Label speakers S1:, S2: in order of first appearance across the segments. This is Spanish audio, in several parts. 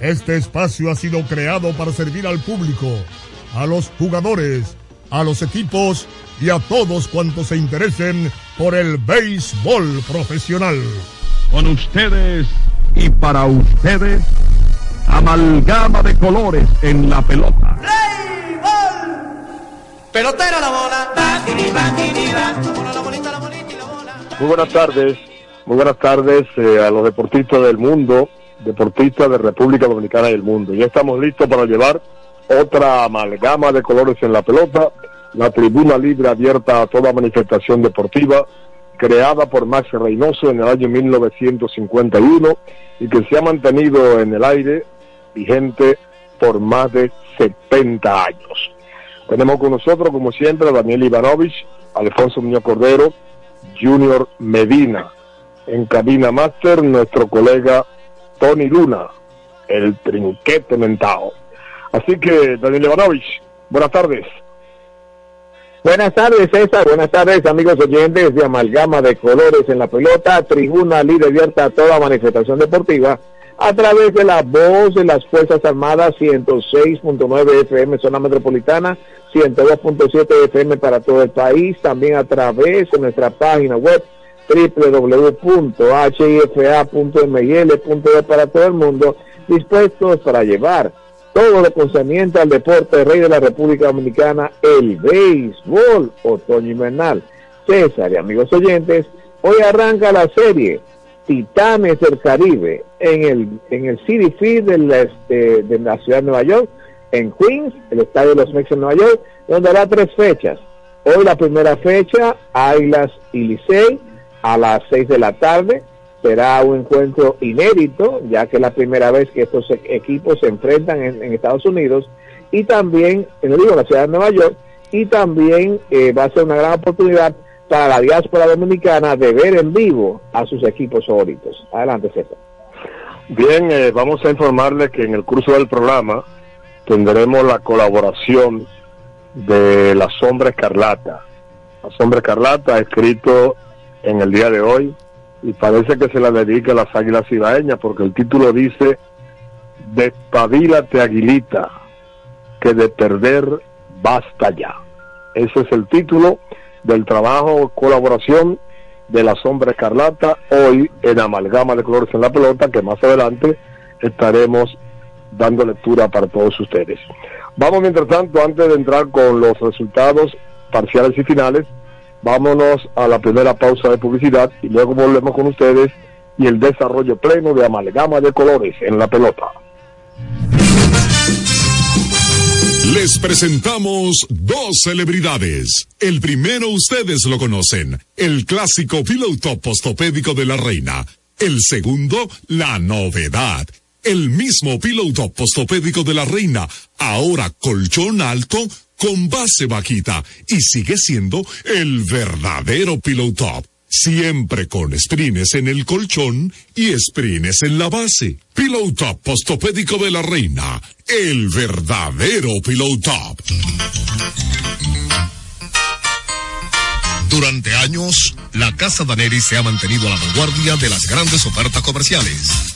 S1: Este espacio ha sido creado para servir al público, a los jugadores, a los equipos y a todos cuantos se interesen por el béisbol profesional.
S2: Con ustedes y para ustedes, amalgama de colores en la pelota.
S3: Pelotera la bola. La bola, la bolita, la bolita y la bola.
S4: Muy buenas tardes, muy buenas tardes eh, a los deportistas del mundo, deportistas de República Dominicana y el mundo. Ya estamos listos para llevar otra amalgama de colores en la pelota, la tribuna libre abierta a toda manifestación deportiva, creada por Max Reynoso en el año 1951 y que se ha mantenido en el aire vigente por más de 70 años. Tenemos con nosotros, como siempre, a Daniel Ivanovich, Alfonso Muñoz Cordero, Junior Medina. En cabina máster, nuestro colega Tony Luna, el trinquete mentado. Así que, Daniel Ivanovich, buenas tardes.
S5: Buenas tardes, César. Buenas tardes, amigos oyentes de Amalgama de Colores en la Pelota, tribuna libre abierta a toda manifestación deportiva a través de la voz de las Fuerzas Armadas 106.9 FM zona metropolitana, 102.7 FM para todo el país, también a través de nuestra página web www.hifa.mil.de para todo el mundo, dispuestos para llevar todo lo concerniente al deporte rey de la República Dominicana, el béisbol otoño invernal. César y amigos oyentes, hoy arranca la serie Titanes del Caribe en el, en el City Field de la, este, de la ciudad de Nueva York, en Queens, el estadio de los Mex en Nueva York, donde hará tres fechas. Hoy la primera fecha, Águilas y Licey, a las seis de la tarde. Será un encuentro inédito, ya que es la primera vez que estos e- equipos se enfrentan en, Estados Unidos. Y también, lo digo, en la ciudad de Nueva York, y también eh, va a ser una gran oportunidad para la diáspora dominicana de ver en vivo a sus equipos favoritos. Adelante, César.
S4: Bien, eh, vamos a informarles que en el curso del programa tendremos la colaboración de La Sombra Escarlata. La Sombra Escarlata, escrito en el día de hoy, y parece que se la dedica a las águilas ibaeñas, porque el título dice, Despabilate Aguilita, que de perder basta ya. Ese es el título del trabajo colaboración de la sombra escarlata hoy en amalgama de colores en la pelota que más adelante estaremos dando lectura para todos ustedes. Vamos mientras tanto, antes de entrar con los resultados parciales y finales, vámonos a la primera pausa de publicidad y luego volvemos con ustedes y el desarrollo pleno de amalgama de colores en la pelota.
S6: Les presentamos dos celebridades. El primero ustedes lo conocen, el clásico piloto postopédico de la reina. El segundo, la novedad. El mismo piloto postopédico de la reina, ahora colchón alto con base bajita y sigue siendo el verdadero piloto. Siempre con sprines en el colchón y sprines en la base. Pillow Top Postopédico de la Reina. El verdadero Pillow Top.
S7: Durante años, la Casa Daneri se ha mantenido a la vanguardia de las grandes ofertas comerciales.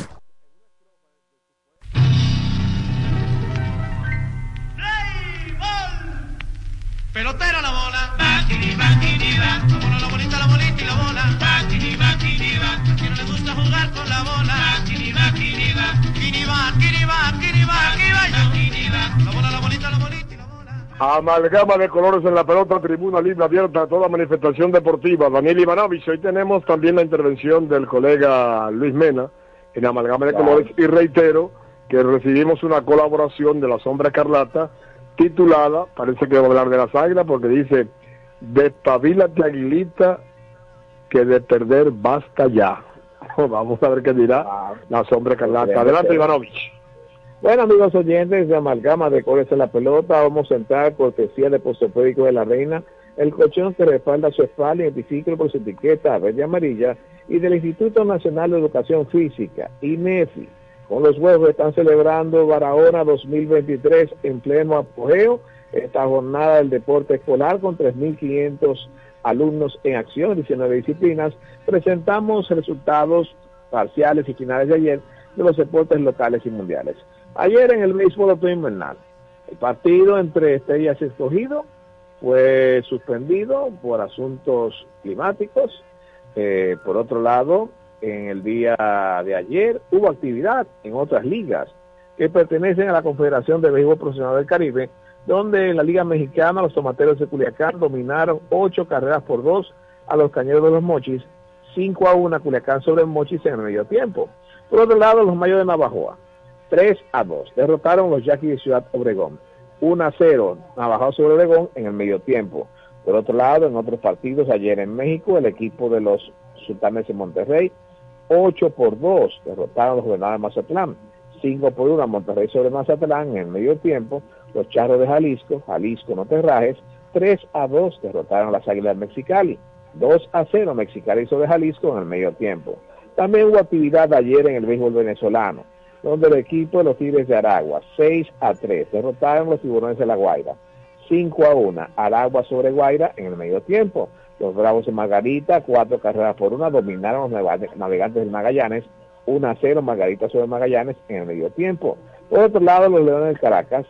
S4: Amalgama de colores en la pelota, tribuna libre abierta a toda manifestación deportiva. Daniel Ivanovich, hoy tenemos también la intervención del colega Luis Mena en Amalgama de colores y reitero que recibimos una colaboración de la Sombra Escarlata titulada, parece que va a hablar de las águilas porque dice, despabilate aguilita que de perder basta ya. Vamos a ver qué dirá la Sombra Escarlata. Adelante Ivanovich.
S5: Bueno, amigos oyentes de Amalgama de Colores en la Pelota, vamos a entrar cortesía de Postopédico de la Reina, el colchón que respalda su espalda, identifica por su etiqueta verde y amarilla, y del Instituto Nacional de Educación Física, INEFI. Con los huevos están celebrando Barahona 2023 en pleno apogeo, esta jornada del deporte escolar con 3.500 alumnos en acción, 19 disciplinas. Presentamos resultados parciales y finales de ayer de los deportes locales y mundiales. Ayer en el béisbol invernal, el partido entre Estrellas y Escogido fue suspendido por asuntos climáticos. Eh, por otro lado, en el día de ayer hubo actividad en otras ligas que pertenecen a la Confederación de Béisbol Profesional del Caribe, donde en la Liga Mexicana los tomateros de Culiacán dominaron ocho carreras por dos a los cañeros de los Mochis, 5 a 1 a Culiacán sobre Mochis en el medio tiempo. Por otro lado, los mayos de Navajoa, 3 a 2, derrotaron los Yaquis de Ciudad Obregón, 1 a 0, Navajoa sobre Obregón en el medio tiempo. Por otro lado, en otros partidos, ayer en México, el equipo de los Sultanes de Monterrey, 8 por 2, derrotaron a los Gobernadores de Mazatlán, 5 por 1 a Monterrey sobre Mazatlán en el medio tiempo, los Charros de Jalisco, Jalisco no te rajes, 3 a 2 derrotaron a las Águilas de Mexicali, 2 a 0 Mexicali sobre Jalisco en el medio tiempo. También hubo actividad ayer en el béisbol venezolano, donde el equipo de los Tigres de Aragua, 6 a 3, derrotaron los Tiburones de la Guaira, 5 a 1, Aragua sobre Guaira en el medio tiempo. Los Bravos de Margarita, cuatro carreras por una, dominaron los navega- navegantes del Magallanes, 1 a 0 Margarita sobre Magallanes en el medio tiempo. Por otro lado, los Leones del Caracas,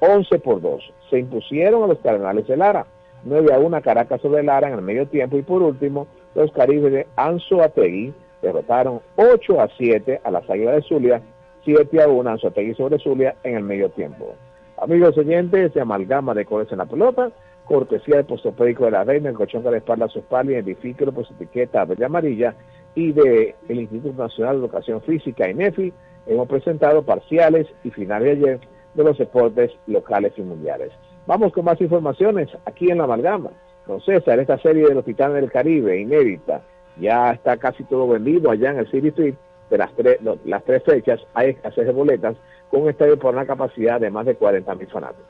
S5: 11 por 2, se impusieron a los Cardenales de Lara, 9 a 1 Caracas sobre Lara en el medio tiempo. Y por último, los Caribes de Anzoategui derrotaron 8 a 7 a las Águilas de Zulia, 7 a 1 Anzoategui sobre Zulia en el medio tiempo. Amigos oyentes de Amalgama de Colores en la Pelota, cortesía del postopédico de la Reina, el colchón que respalda su espalda identifíquelo por su etiqueta verde amarilla, y de el Instituto Nacional de Educación Física, INEFI, hemos presentado parciales y finales de ayer de los deportes locales y mundiales. Vamos con más informaciones aquí en la Amalgama. Don César, esta serie de los Titanes del Caribe, inédita, ya está casi todo vendido allá en el City Street. De las tres, las tres fechas hay escasez de boletas con un estadio por una capacidad de más de 40 mil fanáticos.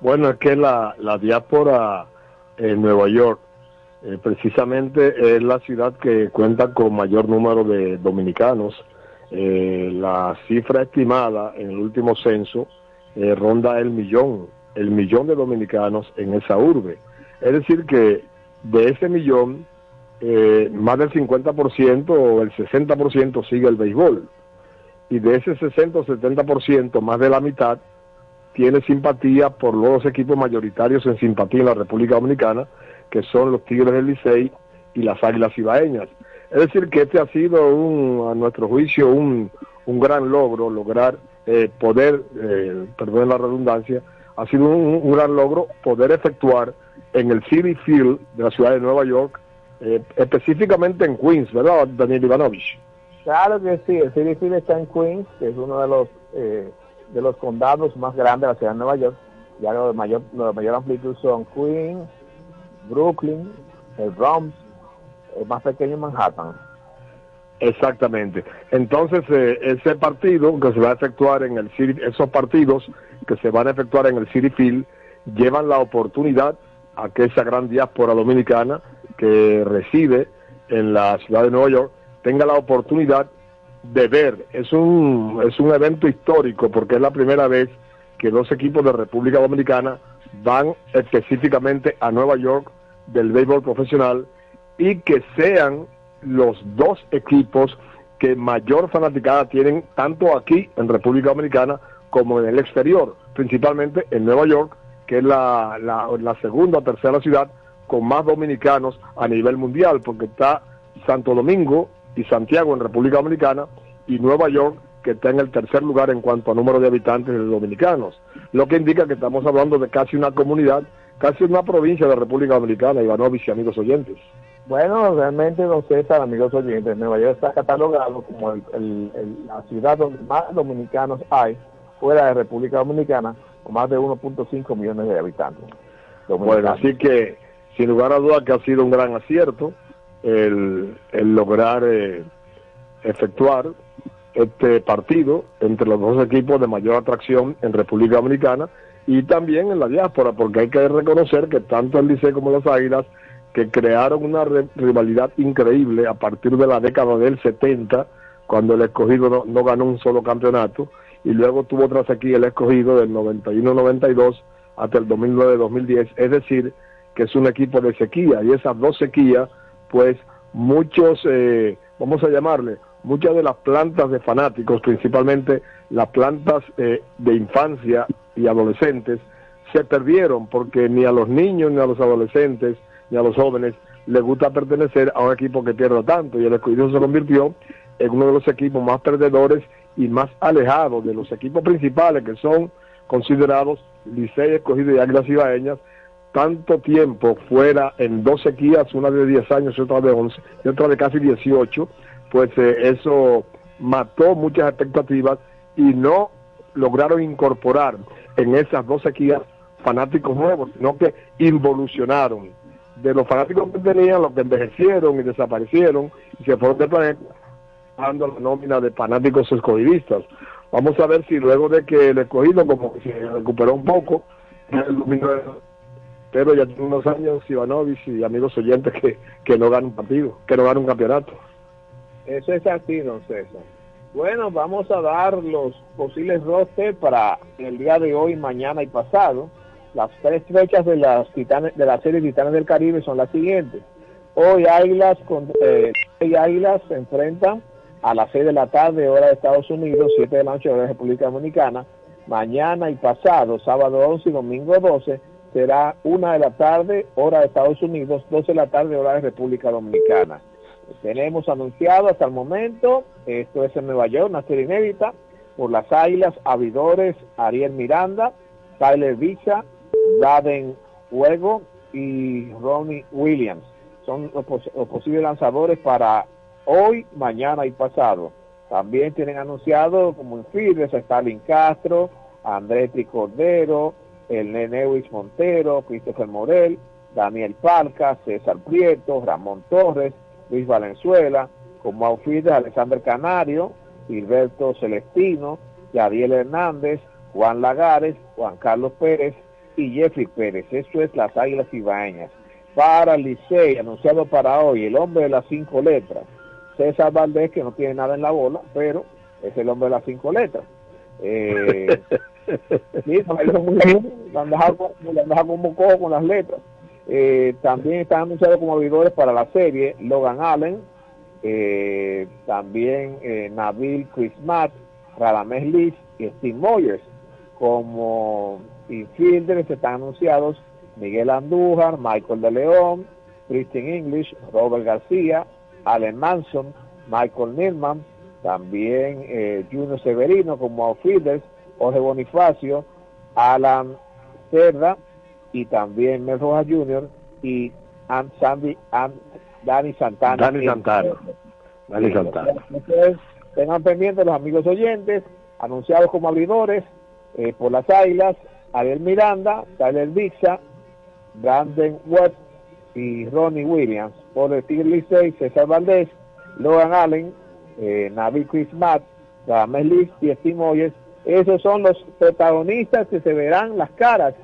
S4: Bueno, es que la, la diáspora en Nueva York eh, precisamente es la ciudad que cuenta con mayor número de dominicanos. Eh, la cifra estimada en el último censo eh, ronda el millón, el millón de dominicanos en esa urbe. Es decir, que de ese millón, eh, más del 50% o el 60% sigue el béisbol. Y de ese 60 o 70%, más de la mitad, tiene simpatía por los equipos mayoritarios en simpatía en la República Dominicana, que son los Tigres del Licey y las Águilas Ibaeñas. Es decir, que este ha sido, un, a nuestro juicio, un, un gran logro, lograr eh, poder, eh, perdón la redundancia, ha sido un, un gran logro poder efectuar en el City Field de la ciudad de Nueva York, eh, específicamente en Queens, ¿verdad, Daniel Ivanovich?
S5: Claro que sí, el City Field está en Queens, que es uno de los eh, de los condados más grandes de la ciudad de Nueva York. Ya los de mayor, los de mayor amplitud son Queens, Brooklyn, el Bronx, el más pequeño Manhattan.
S4: Exactamente. Entonces, eh, ese partido que se va a efectuar en el City, esos partidos que se van a efectuar en el City Field, llevan la oportunidad a que esa gran diáspora dominicana que reside en la ciudad de Nueva York tenga la oportunidad de ver. Es un, es un evento histórico porque es la primera vez que dos equipos de República Dominicana van específicamente a Nueva York del béisbol profesional y que sean los dos equipos que mayor fanaticada tienen tanto aquí en República Dominicana como en el exterior, principalmente en Nueva York, que es la, la, la segunda o tercera ciudad con más dominicanos a nivel mundial, porque está Santo Domingo y Santiago en República Dominicana y Nueva York que está en el tercer lugar en cuanto a número de habitantes de dominicanos, lo que indica que estamos hablando de casi una comunidad, casi una provincia de República Dominicana, Ivanovich y amigos oyentes.
S5: Bueno, realmente, don César, amigos oyentes, Nueva York está catalogado como el- el- el- la ciudad donde más dominicanos hay fuera de República Dominicana, con más de 1.5 millones de habitantes.
S4: Bueno, así que sin lugar a dudas que ha sido un gran acierto el, lograr eh, efectuar este partido entre los dos equipos de mayor atracción en República Dominicana y también en la diáspora, porque hay que reconocer que tanto el Liceo como las Águilas, que crearon una rivalidad increíble a partir de la década del 70, cuando el escogido no, no ganó un solo campeonato, y luego tuvo tras aquí el escogido del 91-92 hasta el 2009-2010, es decir, que es un equipo de sequía, y esas dos sequías, pues muchos, eh, vamos a llamarle, muchas de las plantas de fanáticos, principalmente las plantas eh, de infancia y adolescentes, se perdieron porque ni a los niños, ni a los adolescentes, ni a los jóvenes les gusta pertenecer a un equipo que pierda tanto. Y el escogido se convirtió en uno de los equipos más perdedores y más alejados de los equipos principales que son considerados Licey, Escogido y Águilas Ibaeñas, tanto tiempo fuera en dos sequías, una de 10 años y otra de 11, y otra de casi 18, pues eh, eso mató muchas expectativas y no lograron incorporar en esas dos sequías fanáticos nuevos, sino que involucionaron de los fanáticos que tenían, los que envejecieron y desaparecieron y se fueron del planeta, dando la nómina de fanáticos escogidistas. Vamos a ver si luego de que el escogido como que se recuperó un poco, el 2009, pero ya tiene unos años Ivanovich y amigos oyentes que, que no ganan un partido, que no ganan un campeonato.
S5: Eso es así, don César. Bueno, vamos a dar los posibles roster para el día de hoy, mañana y pasado. Las tres fechas de las titanes, de la serie Titanes del Caribe son las siguientes. Hoy Águilas con eh, se enfrentan a las 6 de la tarde, hora de Estados Unidos, 7 de la noche, hora de República Dominicana. Mañana y pasado, sábado 11 y domingo 12, será 1 de la tarde, hora de Estados Unidos, 12 de la tarde, hora de República Dominicana. Tenemos anunciado hasta el momento, esto es en Nueva York, una serie inédita, por las Águilas, Avidores, Ariel Miranda, Tyler Bicha, Daden Huego y Ronnie Williams. Son los, pos- los posibles lanzadores para hoy, mañana y pasado. También tienen anunciado como en a Stalin Castro, Andretti Cordero, el Nenewich Montero, Christopher Morel, Daniel Palca, César Prieto, Ramón Torres, Luis Valenzuela, como outfielder Alexander Canario, Gilberto Celestino, Yadiel Hernández, Juan Lagares, Juan Carlos Pérez y Jeffrey Pérez. Eso es las Águilas Ibaeñas. Para Licey, anunciado para hoy, el hombre de las cinco letras, César Valdés, que no tiene nada en la bola, pero es el hombre de las cinco letras. Eh, con las letras. Eh, también están anunciados como abridores para la serie Logan Allen, eh, también eh, Nabil Chrismat, Radamés Liz y Steve Moyers. Como infielders están anunciados Miguel Andújar, Michael de León, Christian English, Robert García, Allen Manson, Michael Nilman, también eh, Junior Severino como outfielders, Jorge Bonifacio, Alan Cerda y también Mel Rojas Jr. y Am Sandy, Am Dani Santana.
S4: Dani Santana. Dani Santana.
S5: Entonces, tengan pendientes los amigos oyentes, anunciados como abridores eh, por las Águilas, Ariel Miranda, Tyler Dixa, Brandon Webb y Ronnie Williams. Por el Tigre Licey, César Valdés, Logan Allen, eh, Navi Chris Matt, Ramés Liz y Steve Moyes. Esos son los protagonistas que se verán las caras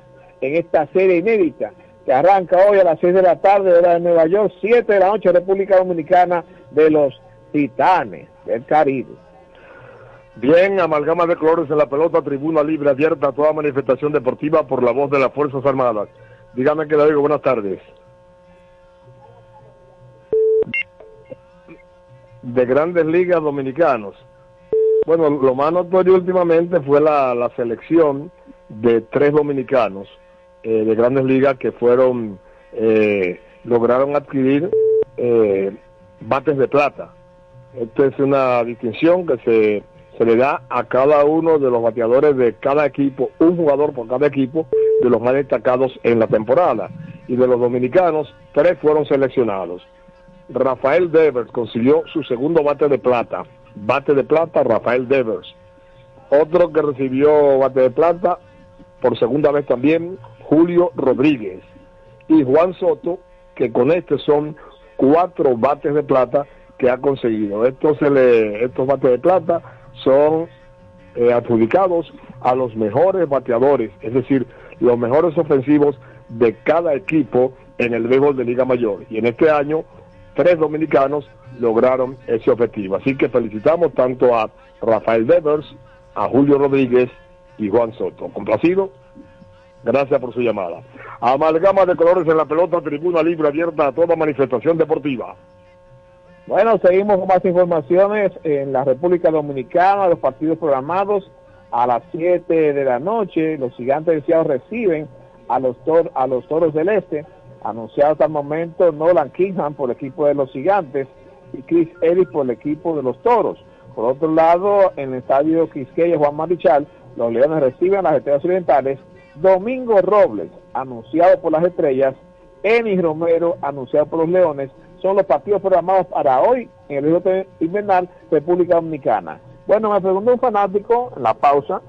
S5: en esta serie inédita que arranca hoy a las 6 de la tarde, hora de Nueva York, 7 de la noche, República Dominicana de los Titanes del Caribe.
S4: Bien, amalgama de colores en la pelota, tribuna libre abierta a toda manifestación deportiva por la voz de las Fuerzas Armadas. Dígame que le digo buenas tardes. De grandes ligas dominicanos. Bueno, lo más notorio últimamente fue la, selección de tres dominicanos eh, de grandes ligas que fueron, eh, lograron adquirir eh, bates de plata. Esta es una distinción que se, se le da a cada uno de los bateadores de cada equipo, un jugador por cada equipo de los más destacados en la temporada. Y de los dominicanos, tres fueron seleccionados. Rafael Devers consiguió su segundo bate de plata. Bate de plata, Rafael Devers. Otro que recibió bate de plata por segunda vez también, Julio Rodríguez. Y Juan Soto, que con este son cuatro bates de plata que ha conseguido. Estos, estos bates de plata son eh, adjudicados a los mejores bateadores, es decir, los mejores ofensivos de cada equipo en el béisbol de Liga Mayor. Y en este año, tres dominicanos lograron ese objetivo. Así que felicitamos tanto a Rafael Devers, a Julio Rodríguez y Juan Soto. ¿Complacido? Gracias por su llamada. Amalgama de colores en la pelota, tribuna libre abierta a toda manifestación deportiva.
S5: Bueno, seguimos con más informaciones en la República Dominicana, los partidos programados a las 7 de la noche. Los gigantes del Cielo reciben a los, tor a los Toros del Este, anunciado hasta el momento Nolan Kingham por el equipo de los gigantes y Chris Ellis por el equipo de los Toros. Por otro lado, en el estadio Quisqueya Juan Marichal, los Leones reciben a las Estrellas Orientales. Domingo Robles, anunciado por las Estrellas, Enis Romero, anunciado por los Leones, son los partidos programados para hoy en el Río Invernal, República Dominicana. Bueno, me preguntó un fanático en la pausa,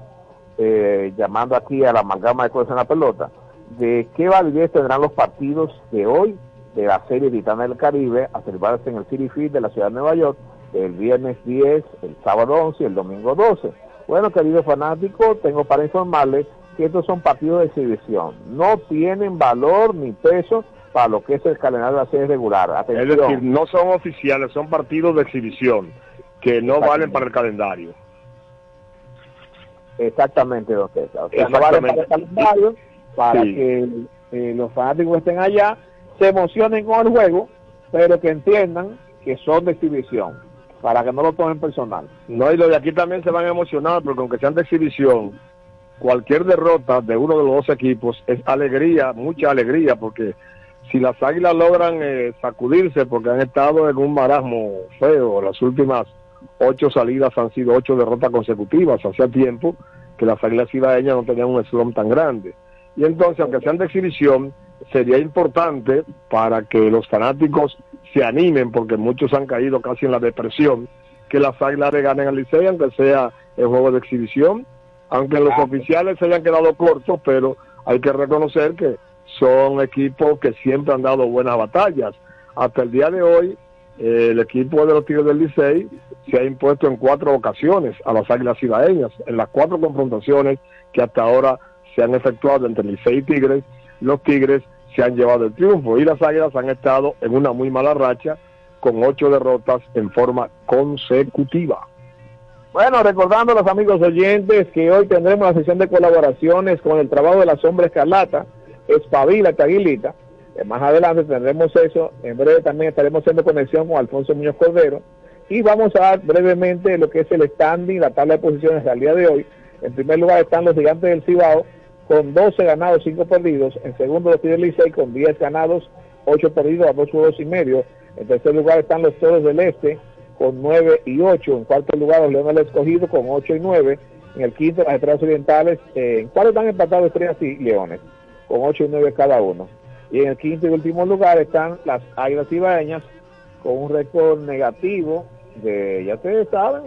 S5: eh, llamando aquí a la amalgama de cosas en la pelota, de qué validez tendrán los partidos de hoy de la serie Titana del Caribe a celebrarse en el City Field de la ciudad de Nueva York el viernes 10, el sábado 11 y el domingo 12. Bueno, querido fanático, tengo para informarles que estos son partidos de exhibición. No tienen valor ni peso para lo que es el calendario de la serie regular. Atención.
S4: Es decir, no son oficiales, son partidos de exhibición que no valen para el calendario.
S5: Exactamente, don César. O sea, no vale para el calendario, para
S4: Sí.
S5: que eh, los fanáticos estén allá, se emocionen con el juego, pero que entiendan que son de exhibición, para que no lo tomen personal.
S4: No, y los de aquí también se van a emocionar, porque aunque sean de exhibición, cualquier derrota de uno de los dos equipos es alegría, mucha alegría, porque si las águilas logran eh, sacudirse, porque han estado en un marasmo feo, las últimas ocho salidas han sido ocho derrotas consecutivas, hacía tiempo que las águilas cibaeñas no tenían un slump tan grande. Y entonces, aunque sean de exhibición, sería importante para que los fanáticos se animen, porque muchos han caído casi en la depresión, que las águilas le ganen al Licey, aunque sea el juego de exhibición, aunque los oficiales se hayan quedado cortos, pero hay que reconocer que son equipos que siempre han dado buenas batallas. Hasta el día de hoy, eh, el equipo de los Tigres del Licey se ha impuesto en cuatro ocasiones a las Águilas Cibaeñas, en las cuatro confrontaciones que hasta ahora se han efectuado entre Licey y Tigres, los Tigres se han llevado el triunfo y las Águilas han estado en una muy mala racha con ocho derrotas en forma consecutiva.
S5: Bueno, recordando a los amigos oyentes que hoy tendremos la sesión de colaboraciones con el trabajo de la sombra escarlata, Espabila Taguilita. Eh, Más adelante tendremos eso. En breve también estaremos haciendo conexión con Alfonso Muñoz Cordero. Y vamos a dar brevemente lo que es el standing, la tabla de posiciones al día de hoy. En primer lugar están los gigantes del Cibao con 12 ganados, 5 perdidos. En segundo los del Licey con 10 ganados, 8 perdidos a 2 juegos y medio. En tercer lugar están los Toros del Este con 9 y 8. En cuarto lugar los Leones del Escogido con 8 y 9. En el quinto las Estrellas Orientales. eh, ¿En cuál están empatados Estrellas y Leones? Con 8 y 9 cada uno. Y en el quinto y último lugar están las Águilas Ibaeñas con un récord negativo de, ya ustedes saben,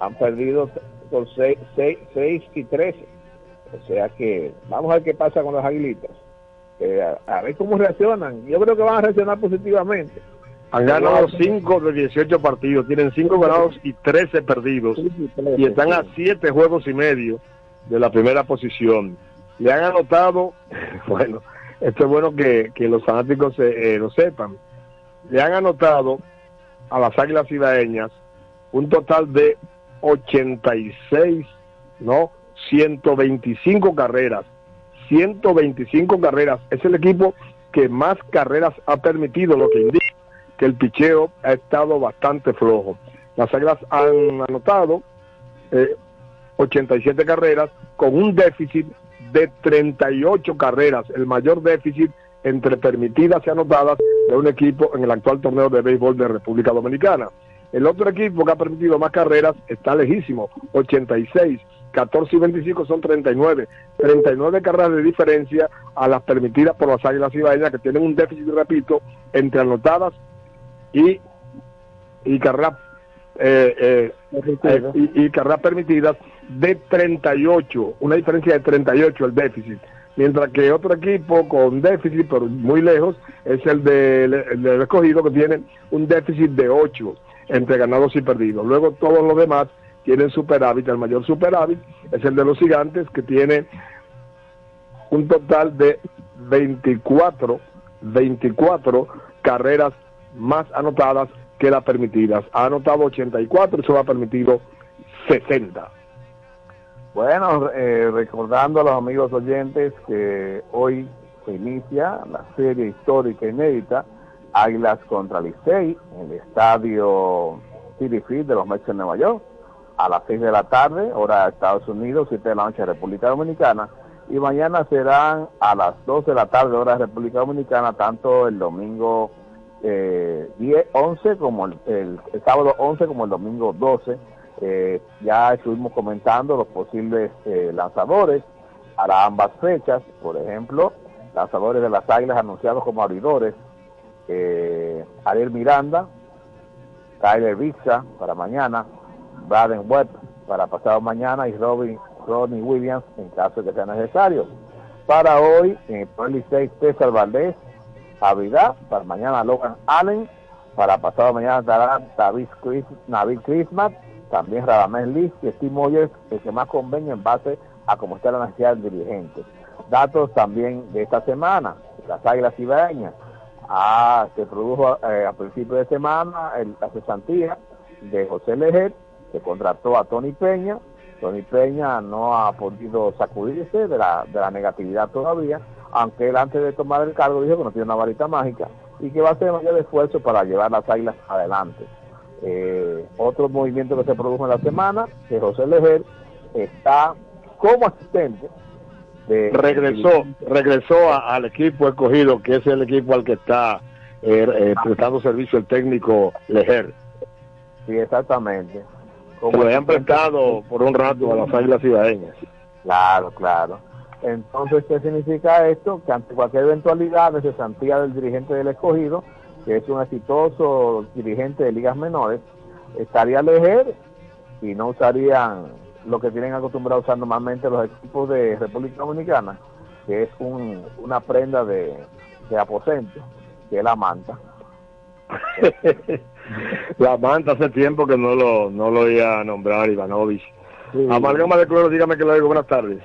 S5: han perdido con 6, y 13. O sea que vamos a ver qué pasa con las aguilitas. Eh, a, a ver cómo reaccionan. Yo creo que van a reaccionar positivamente.
S4: Han ganado 5 de 18 partidos, tienen 5 ganados y 13 perdidos y están a 7 juegos y medio de la primera posición. Le han anotado, bueno, esto es bueno que, que los fanáticos eh, eh, lo sepan, le han anotado a las Águilas Ibaeñas un total de 86, ¿no? 125 carreras. 125 carreras. Es el equipo que más carreras ha permitido, lo que indica que el picheo ha estado bastante flojo. Las Águilas han anotado eh, 87 carreras con un déficit de 38 carreras, el mayor déficit entre permitidas y anotadas de un equipo en el actual torneo de béisbol de República Dominicana. El otro equipo que ha permitido más carreras está lejísimo, 86. 14 y 25 son 39. 39 carreras de diferencia a las permitidas por las Águilas Ibaeñas que tienen un déficit, repito, entre anotadas y, y carreras eh, eh, eh, y, y carreras permitidas de 38, una diferencia de 38 el déficit. Mientras que otro equipo con déficit, pero muy lejos, es el del el del escogido que tiene un déficit de 8 entre ganados y perdidos. Luego todos los demás tienen superávit, el mayor superávit es el de los gigantes que tiene un total de 24, 24 carreras más anotadas que las permitidas. Ha anotado 84 y solo ha permitido 60.
S5: Bueno, eh, recordando a los amigos oyentes que hoy se inicia la serie histórica inédita Águilas contra Licey en el estadio City Field de los Mets de Nueva York a las 6 de la tarde, hora de Estados Unidos, 7 de la noche República Dominicana y mañana serán a las 12 de la tarde, hora de República Dominicana, tanto el domingo eh, 10, 11 como el, sábado 11 como el domingo 12. Eh, ya estuvimos comentando los posibles eh, lanzadores para ambas fechas, por ejemplo, lanzadores de las Águilas anunciados como abridores, eh, Ariel Miranda, Tyler Bixa para mañana, Braden Webb para pasado mañana y Robin Rodney Williams en caso de que sea necesario. Para hoy, en el Pearly 6, César Valdés, Navidad, para mañana Logan Allen, para pasado mañana estará David Chris, Navid Christmas, también Radamés Liz y Steve Moyers, el que más convenga en base a cómo está la necesidad del dirigente. Datos también de esta semana, las Águilas Ibaeñas. Ah, se produjo eh, a principios de semana el- la cesantía de José Lejer, que contrató a Tony Peña. Tony Peña no ha podido sacudirse de la, de la negatividad todavía, aunque él antes de tomar el cargo dijo que no tiene una varita mágica y que va a hacer mayor esfuerzo para llevar las águilas adelante. Eh, otro movimiento que se produjo en la semana, que José Lejer está como asistente de
S4: regresó regresó a- al equipo escogido que es el equipo al que está eh, eh, prestando servicio el técnico Lejer
S5: Sí, exactamente.
S4: Como le habían prestado por un rato a las águilas ibaeñas
S5: Claro, claro. Entonces, ¿qué significa esto? Que ante cualquier eventualidad de cesantía del dirigente del escogido, que es un exitoso dirigente de ligas menores, estaría Lejer y no usarían lo que tienen acostumbrado a usar normalmente los equipos de República Dominicana, que es un, una prenda de, de aposento, que es la manta.
S4: La manta hace tiempo que no lo, no lo iba a nombrar Ivanovich.
S5: Sí.
S4: Amalgama de Cloro, dígame que lo digo. Buenas tardes.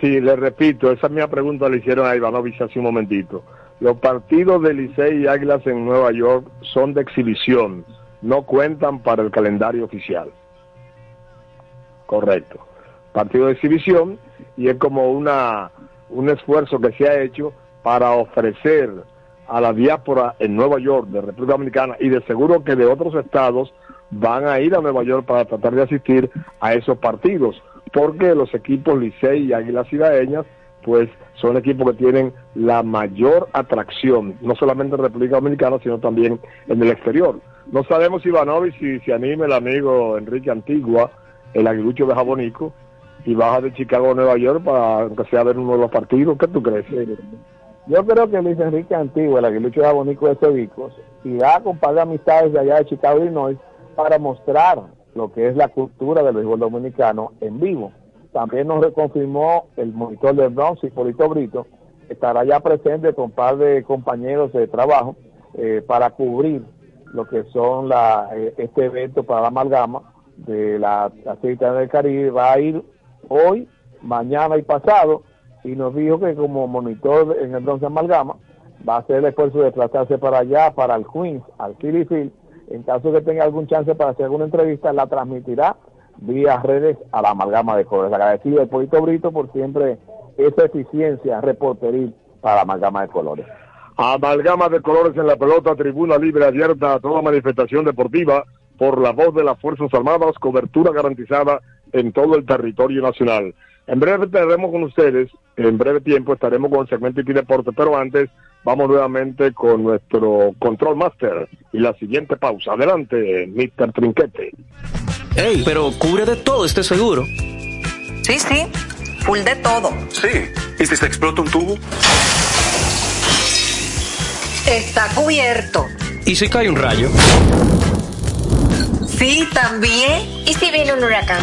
S4: Sí, le repito, esa misma pregunta le hicieron a Ivanovich hace un momentito. Los partidos de Licey y Águilas en Nueva York son de exhibición, no cuentan para el calendario oficial. Correcto. Partido de exhibición y es como una un esfuerzo que se ha hecho para ofrecer a la diáspora en Nueva York de República Dominicana y de seguro que de otros estados van a ir a Nueva York para tratar de asistir a esos partidos, porque los equipos Licey y Águilas Cibaeñas pues son equipos que tienen la mayor atracción, no solamente en República Dominicana, sino también en el exterior. No sabemos si si se anime el amigo Enrique Antigua, el aguilucho de Jabonico, y baja de Chicago a Nueva York para aunque sea ver uno de los partidos. ¿Qué tú crees?
S5: Yo creo que Luis Enrique Antiguo, el aguilucho de Abonico de Cedicos, irá con par de amistades de allá de Chicago, Illinois, para mostrar lo que es la cultura del béisbol dominicano en vivo. También nos reconfirmó el monitor del Bronx, Hipólito Brito, estará ya presente con par de compañeros de trabajo eh, para cubrir lo que son la, eh, este evento para la amalgama de la, la Cita del Caribe. Va a ir hoy, mañana y pasado, y nos dijo que como monitor en el Bronx Amalgama va a hacer el esfuerzo de desplazarse para allá, para el Queens, al Philly Field. En caso de que tenga algún chance para hacer alguna entrevista, la transmitirá vía redes a la amalgama de colores. Agradecido al Polito Brito por siempre esa eficiencia reporteril para la amalgama de colores.
S4: Amalgama de colores en la pelota, tribuna libre abierta a toda manifestación deportiva por la voz de las Fuerzas Armadas, cobertura garantizada en todo el territorio nacional. En breve estaremos con ustedes, en breve tiempo estaremos con el segmento y deporte, pero antes vamos nuevamente con nuestro control master y la siguiente pausa. Adelante, Mr. Trinquete.
S8: Ey, pero cubre de todo este seguro.
S9: Sí, sí, full de todo.
S10: Sí, ¿y si se explota un tubo?
S9: Está cubierto.
S8: ¿Y si cae un rayo?
S9: Sí, también.
S11: ¿Y si viene un huracán?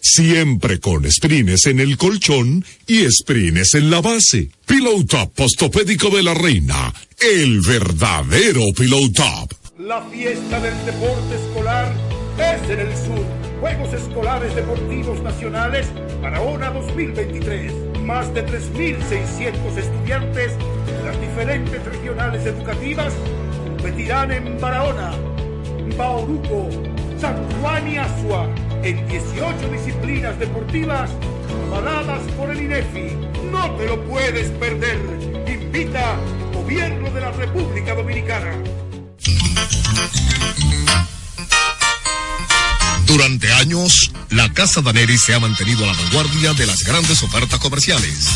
S6: Siempre con sprines en el colchón y sprines en la base. Pillow Top Postopédico de la Reina. El verdadero Pillow Top.
S12: La fiesta del deporte escolar es en el sur. Juegos Escolares Deportivos Nacionales Barahona 2023. Más de 3.600 estudiantes de las diferentes regionales educativas competirán en Barahona, Bauruco, San Juan y Asua en 18 disciplinas deportivas avaladas por el INEFI. No te lo puedes perder. Invita Gobierno de la República Dominicana.
S7: Durante años, la Casa Daneri se ha mantenido a la vanguardia de las grandes ofertas comerciales.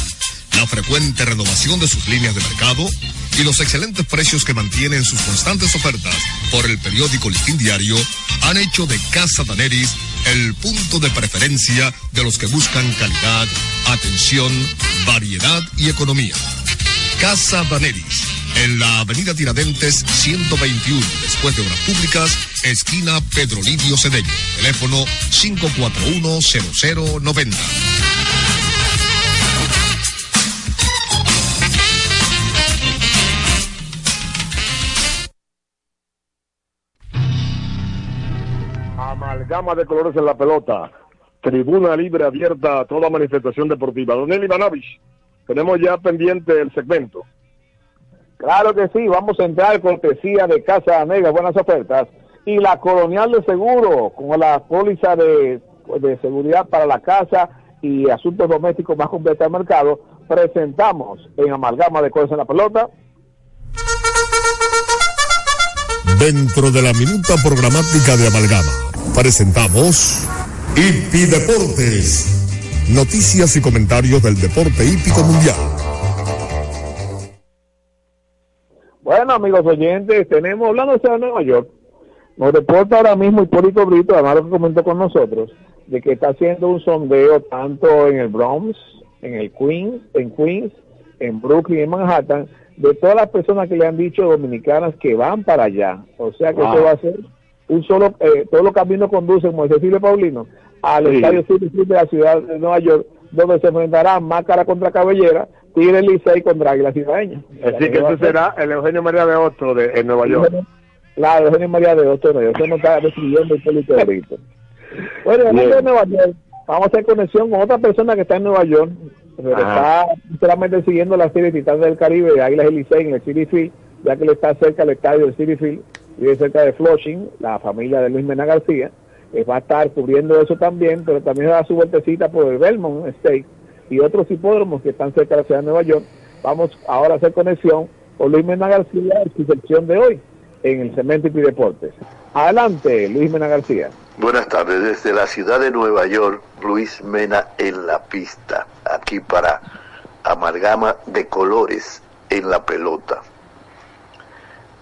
S7: La frecuente renovación de sus líneas de mercado y los excelentes precios que mantienen sus constantes ofertas por el periódico Listín Diario han hecho de Casa Daneris el punto de preferencia de los que buscan calidad, atención, variedad y economía. Casa Daneris, en la avenida Tiradentes 121, después de Obras Públicas, esquina Pedro Livio Cedeño. Teléfono 541-0090.
S4: Amalgama de colores en la pelota. Tribuna libre abierta a toda manifestación deportiva. Don Eli Ivanovich, tenemos ya pendiente el segmento.
S5: Claro que sí, vamos a entrar cortesía de Casa Negra, buenas ofertas. Y la Colonial de Seguro, con la póliza de, de seguridad para la casa y asuntos domésticos más completa del mercado, presentamos en Amalgama de Cosas en la Pelota.
S1: Dentro de la minuta programática de Amalgama, presentamos Hipi Deportes. Noticias y comentarios del deporte hípico mundial.
S5: Bueno, amigos oyentes, tenemos, hablando de Nueva York, nos reporta ahora mismo Hipólito Brito, además lo que comentó con nosotros, de que está haciendo un sondeo tanto en el Bronx, en el Queens, en Queens, en Brooklyn, en Manhattan, de todas las personas que le han dicho dominicanas que van para allá. O sea que
S4: Wow.
S5: eso va a ser un solo, eh, todos los caminos conducen, como dice Silvio Paulino, al
S4: Sí.
S5: estadio City de la ciudad de Nueva York, donde se enfrentarán Máscara contra Cabellera, Tigre Licey contra Águila Cibaeña.
S4: Así que ese será el Eugenio María de Otto de, en Nueva York.
S5: Claro, Eugenio María de Otto, no, eso no está recibiendo el Hipólito Brito. Bueno, de Nueva York, vamos a hacer conexión con otra persona que está en Nueva York, pero está solamente siguiendo la serie Titanes del Caribe de Águilas y Licey en el City Field, ya que le está cerca al estadio del City Field, vive cerca de Flushing, la familia de Luis Mena García, que va a estar cubriendo eso también, pero también va a su vueltecita por el Belmont State y otros hipódromos que están cerca de la ciudad de Nueva York. Vamos ahora a hacer conexión con Luis Mena García en su sección de hoy en el Cemento y Deportes. Adelante, Luis Mena García.
S13: Buenas tardes, desde la ciudad de Nueva York, Luis Mena en la pista, aquí para amalgama de colores en la pelota.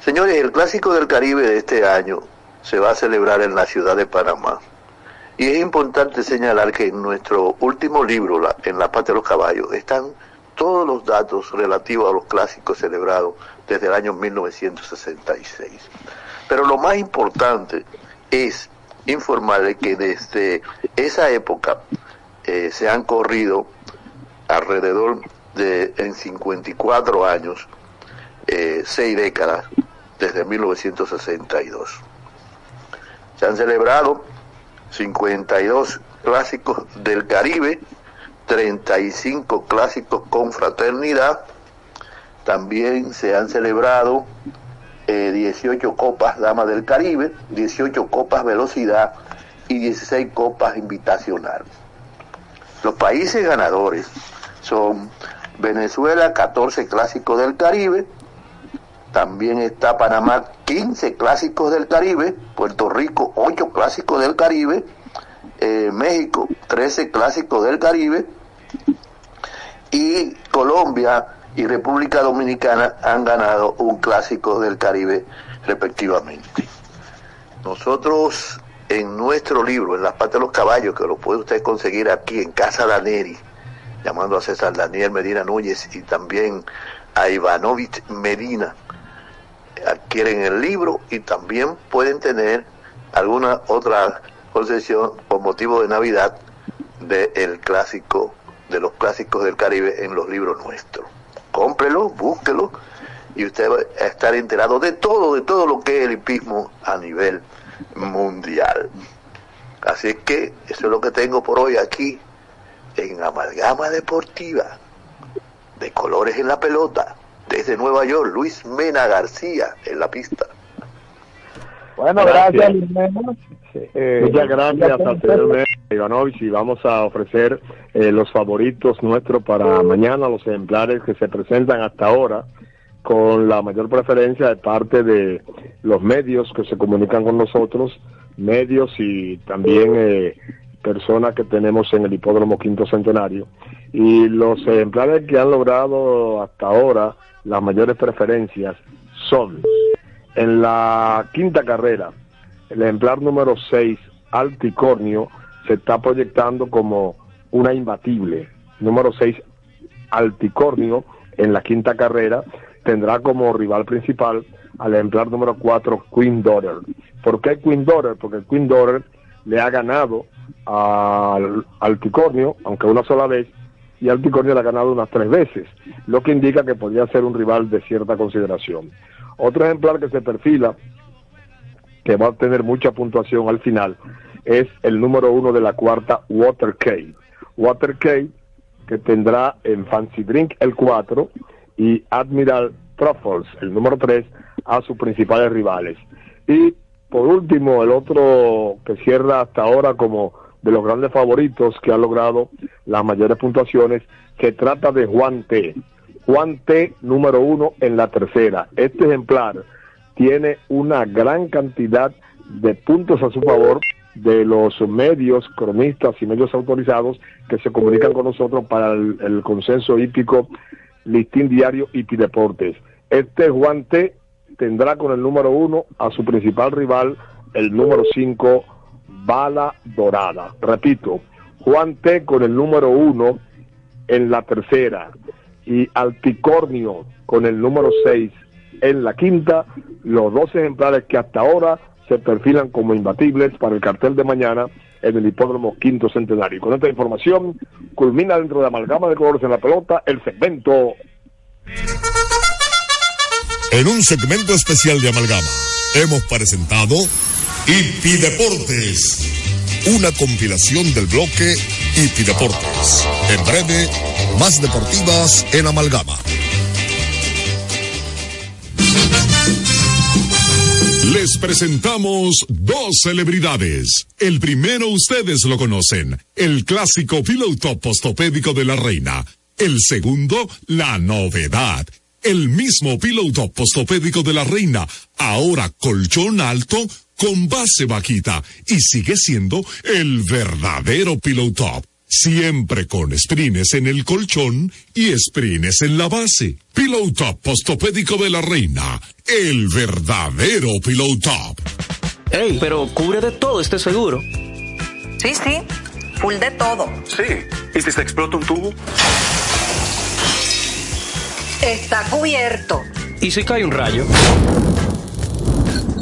S13: Señores, el clásico del Caribe de este año se va a celebrar en la ciudad de Panamá. Y es importante señalar que en nuestro último libro, en La Pata de los Caballos, están todos los datos relativos a los clásicos celebrados desde el año 1966. Pero lo más importante es informarle que desde esa época eh, se han corrido alrededor de en 54 años, eh, seis décadas, desde 1962. Se han celebrado 52 clásicos del Caribe, 35 clásicos con fraternidad, también se han celebrado eh, 18 copas Dama del Caribe, 18 copas Velocidad y 16 copas Invitacional. Los países ganadores son Venezuela, 14 clásicos del Caribe, también está Panamá, 15 clásicos del Caribe, Puerto Rico, 8 clásicos del Caribe, eh, México, 13 clásicos del Caribe, y Colombia y República Dominicana han ganado un clásico del Caribe respectivamente. Nosotros en nuestro libro, en las patas de los caballos, que lo puede usted conseguir aquí en Casa Daneri, llamando a César Daniel Medina Núñez y también a Ivanovich Medina, adquieren el libro y también pueden tener alguna otra concesión por motivo de Navidad del clásico, de los clásicos del Caribe en los libros nuestros. Cómprelo, búsquelo y usted va a estar enterado de todo, de todo lo que es el hipismo a nivel mundial. Así que eso es lo que tengo por hoy aquí en Amalgama Deportiva, de colores en la pelota, desde Nueva York, Luis Mena García en la pista.
S5: Bueno,
S4: Gracias.
S5: Luis Mena. Eh,
S4: Muchas gracias al señor Mena Ivanovich y vamos a ofrecer eh, los favoritos nuestros para mañana, los ejemplares que se presentan hasta ahora con la mayor preferencia de parte de los medios que se comunican con nosotros, medios y también eh, personas que tenemos en el hipódromo Quinto Centenario. Y los ejemplares que han logrado hasta ahora las mayores preferencias son en la quinta carrera, el ejemplar número 6, Alticornio, se está proyectando como una imbatible. Número 6, Alticornio, en la quinta carrera, tendrá como rival principal al ejemplar número 4, Queen Daughter. ¿Por qué Queen Daughter? Porque Queen Daughter le ha ganado al Alticornio, aunque una sola vez, y Alticornio le ha ganado unas tres veces, lo que indica que podría ser un rival de cierta consideración. Otro ejemplar que se perfila, que va a tener mucha puntuación al final, es el número uno de la cuarta, Watercade. Watercade, que tendrá en Fancy Drink el 4 y Admiral Truffles, el número 3, a sus principales rivales. Y por último, el otro que cierra hasta ahora como de los grandes favoritos que ha logrado las mayores puntuaciones, se trata de Juan T. Juan T número uno en la tercera. Este ejemplar tiene una gran cantidad de puntos a su favor de los medios, cronistas y medios autorizados que se comunican con nosotros para el, consenso hípico Listín Diario Deportes. Este Juan T tendrá con el número uno a su principal rival, el número cinco, Bala Dorada. Repito, Juan T con el número uno en la tercera y Alticornio con el número seis en la quinta, los dos ejemplares que hasta ahora se perfilan como imbatibles para el cartel de mañana en el hipódromo quinto centenario. Con esta información culmina dentro de Amalgama de Colores en la Pelota el segmento
S6: En un segmento especial de Amalgama, hemos presentado Hipi Deportes, una compilación del bloque Hipi Deportes. En breve, más deportivas en Amalgama. Les presentamos dos celebridades. El primero ustedes lo conocen, el clásico piloto postopédico de la reina. El segundo, la novedad. El mismo piloto postopédico de la reina, ahora colchón alto con base vaquita y sigue siendo el verdadero piloto. Siempre con sprines en el colchón y sprines en la base. Pillow Top Postopédico de la Reina. El verdadero Pillow Top.
S8: Ey, pero cubre de todo este seguro.
S9: Sí, sí, full de todo.
S10: Sí. ¿Y si se explota un tubo?
S9: Está cubierto.
S8: ¿Y si cae un rayo?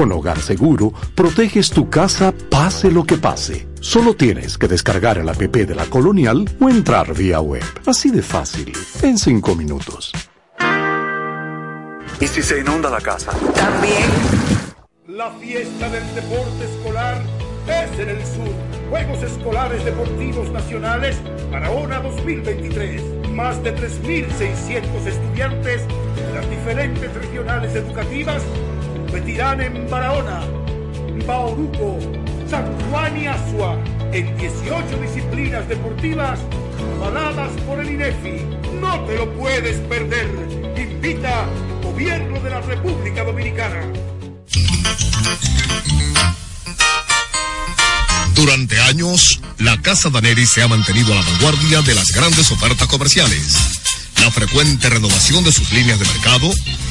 S14: Con Hogar Seguro, proteges tu casa pase lo que pase. Solo tienes que descargar el app de la Colonial o entrar vía web. Así de fácil, en cinco minutos.
S10: ¿Y si se inunda la casa?
S9: También.
S12: La fiesta del deporte escolar es en el sur. Juegos Escolares Deportivos Nacionales Barahona 2023. Más de 3.600 estudiantes de las diferentes regionales educativas competirán en Barahona, Bauruco, San Juan y Asua en 18 disciplinas deportivas avaladas por el INEFI. No te lo puedes perder. Invita Gobierno de la República Dominicana.
S7: Durante años, la Casa Daneri se ha mantenido a la vanguardia de las grandes ofertas comerciales. La frecuente renovación de sus líneas de mercado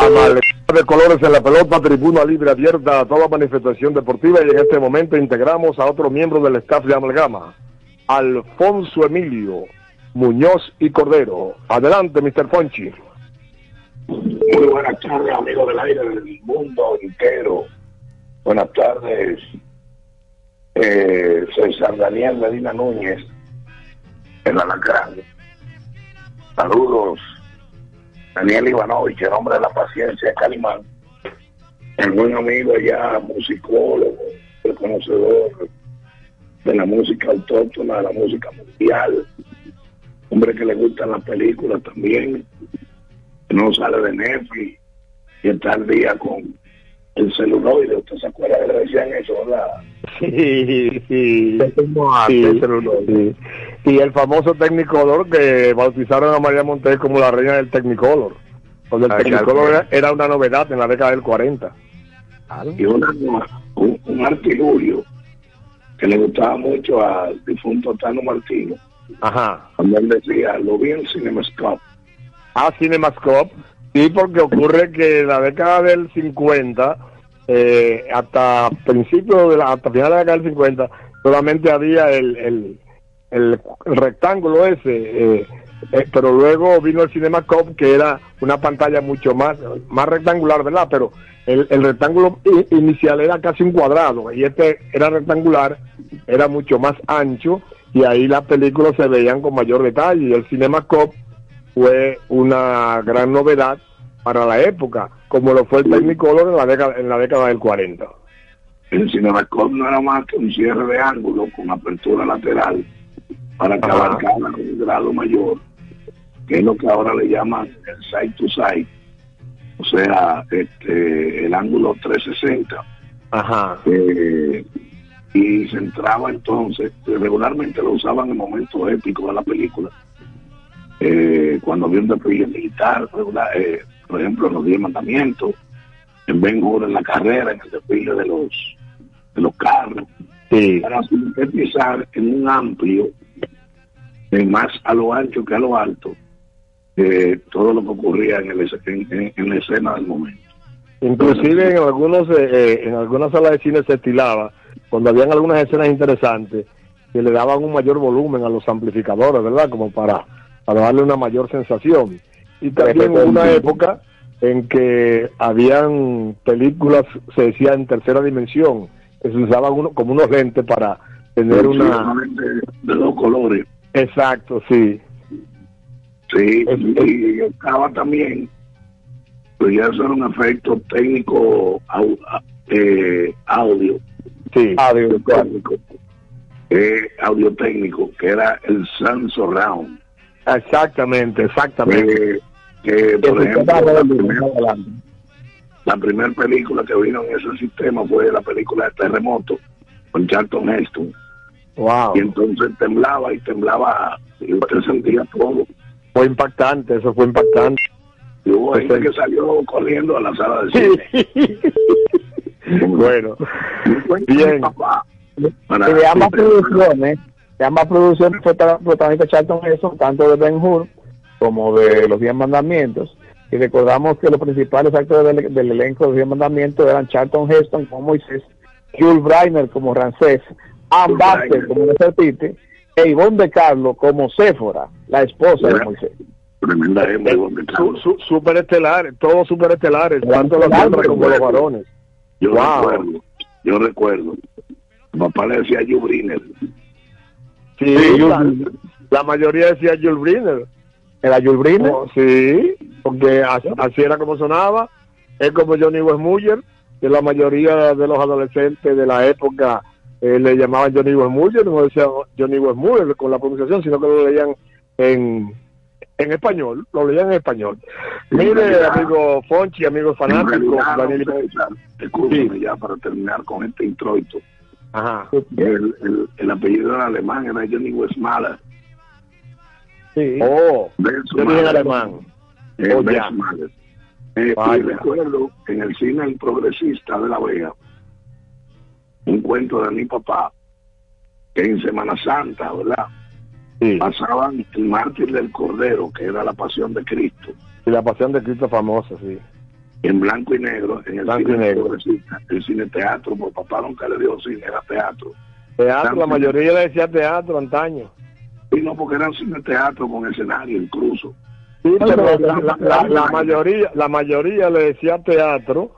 S4: Amalgama de colores en la pelota, tribuna libre abierta a toda manifestación deportiva y en este momento integramos a otro miembro del staff de Amalgama, Alfonso Emilio Muñoz y Cordero. Adelante, Mr. Fonchi.
S15: Muy buenas tardes, amigos del aire del mundo entero. Buenas tardes, eh, César Daniel Medina Núñez, en Alacrán. Saludos, Daniel Ivanovich, el hombre de la paciencia de Calimán. El buen amigo ya, musicólogo, reconocedor de la música autóctona, de la música mundial. Hombre que le gustan las películas también. No sale de Netflix y está al día con el celuloide. ¿Usted se acuerda que le decían eso, verdad?
S4: Sí, sí.
S15: Sí,
S4: sí. Y el famoso Technicolor que bautizaron a María Montes como la reina del Technicolor. Cuando el
S15: Ah,
S4: Technicolor era una novedad en la década del 40.
S15: Y una- un, un artilugio que le gustaba mucho al difunto Tano Martino.
S4: Ajá.
S15: Cuando él decía, lo vi en Cinemascope.
S4: Ah, Cinemascope. Sí, porque ocurre que en la década del 50, eh, hasta principios de la, hasta final de la década del 50, solamente había el, el, el, rectángulo ese, eh, eh, pero luego vino el Cinemascope, que era una pantalla mucho más, más rectangular, ¿verdad? Pero el, el rectángulo inicial era casi un cuadrado, y este era rectangular, era mucho más ancho, y ahí las películas se veían con mayor detalle, y el Cinemascope fue una gran novedad para la época, como lo fue el Technicolor en la década, en la década del 40.
S15: El Cinemascope no era más que un cierre de ángulo con apertura lateral para que abarcara un grado mayor, que es lo que ahora le llaman el side to side, o sea, este, el ángulo 360.
S4: Ajá.
S15: Eh, y se entraba entonces, regularmente lo usaban en momentos épicos de la película, eh, cuando había un despliegue militar, eh, por ejemplo, en los Diez Mandamientos, en Ben Hur en la carrera, en el desfile de los, de los carros,
S4: Sí.
S15: para sintetizar en un amplio, eh, más a lo ancho que a lo alto, eh, todo lo que ocurría en, el, en- en- la escena del momento.
S4: Inclusive en algunos eh, eh, en algunas salas de cine se estilaba cuando habían algunas escenas interesantes que le daban un mayor volumen a los amplificadores, ¿verdad? Como para, para darle una mayor sensación. Y también hubo una época en que habían películas, se decía en tercera dimensión, que se usaban uno, como unos lentes para tener una...
S15: de, de dos colores.
S4: Exacto, sí.
S15: Sí, y estaba también, pues ya eso era un efecto técnico au- eh, audio.
S4: Sí,
S15: audio técnico. Eh, audio técnico, que era el Sound Surround.
S4: Exactamente, exactamente.
S15: Eh, que, por ejemplo, la primera, la película que vino en ese sistema fue la película de Terremoto, con Charlton Heston.
S4: Wow.
S15: Y entonces temblaba y temblaba, y usted sentía todo.
S4: Fue impactante, eso fue impactante.
S15: Y hubo gente que salió corriendo a la sala de cine.
S4: bueno, bien.
S15: Para-
S5: de ambas producciones fue protagonista Charlton Heston, tanto de Ben Hur como de Los Diez Mandamientos. Y recordamos que los principales actores del, del elenco de Los Diez Mandamientos eran Charlton Heston como Moisés, Jules Briner como Ramsés, Ann Baxter como Nefertiti, e Ivonne de Carlo como Séfora, la esposa de Moisés.
S15: Tremenda hembra,
S4: Su, su, superestelares, todos superestelares, tanto las hembras como los varones.
S15: Yo
S4: Wow.
S15: recuerdo, yo recuerdo. Mi papá le decía a Hugh Briner.
S4: Sí, la, la mayoría decía Jules Briner.
S5: ¿Era Jules Briner?
S4: Oh, sí, porque así, así era como sonaba. Es como Johnny Westmuller, que la mayoría de los adolescentes de la época eh, le llamaban Johnny Westmuller, no decían Johnny Westmuller con la pronunciación, sino que lo leían en, en español, lo leían en español. Mire, amigo Fonchi, amigos fanáticos, Daniel
S15: ya para terminar con este introito.
S4: Ajá.
S15: El, el, el apellido era alemán, era Johnny Westmaler.
S4: Sí. Oh,
S15: Mahler.
S4: alemán.
S15: Eh,
S4: Oh, ya.
S15: Eh, y recuerdo en el cine El Progresista de La Vega, un cuento de mi papá, que en Semana Santa, ¿verdad? Pasaban el mártir del Cordero, que era la pasión de Cristo,
S4: Y la pasión de Cristo famosa, sí.
S15: En blanco y negro, en el
S4: Blanco
S15: cine
S4: negro.
S15: El cine teatro, porque papá nunca le dio cine, era teatro.
S4: Teatro, la mayoría le decía teatro antaño.
S15: Y no, porque eran cine teatro con escenario incluso.
S4: Sí, pero la, la- la- la mayoría, la mayoría le decía teatro.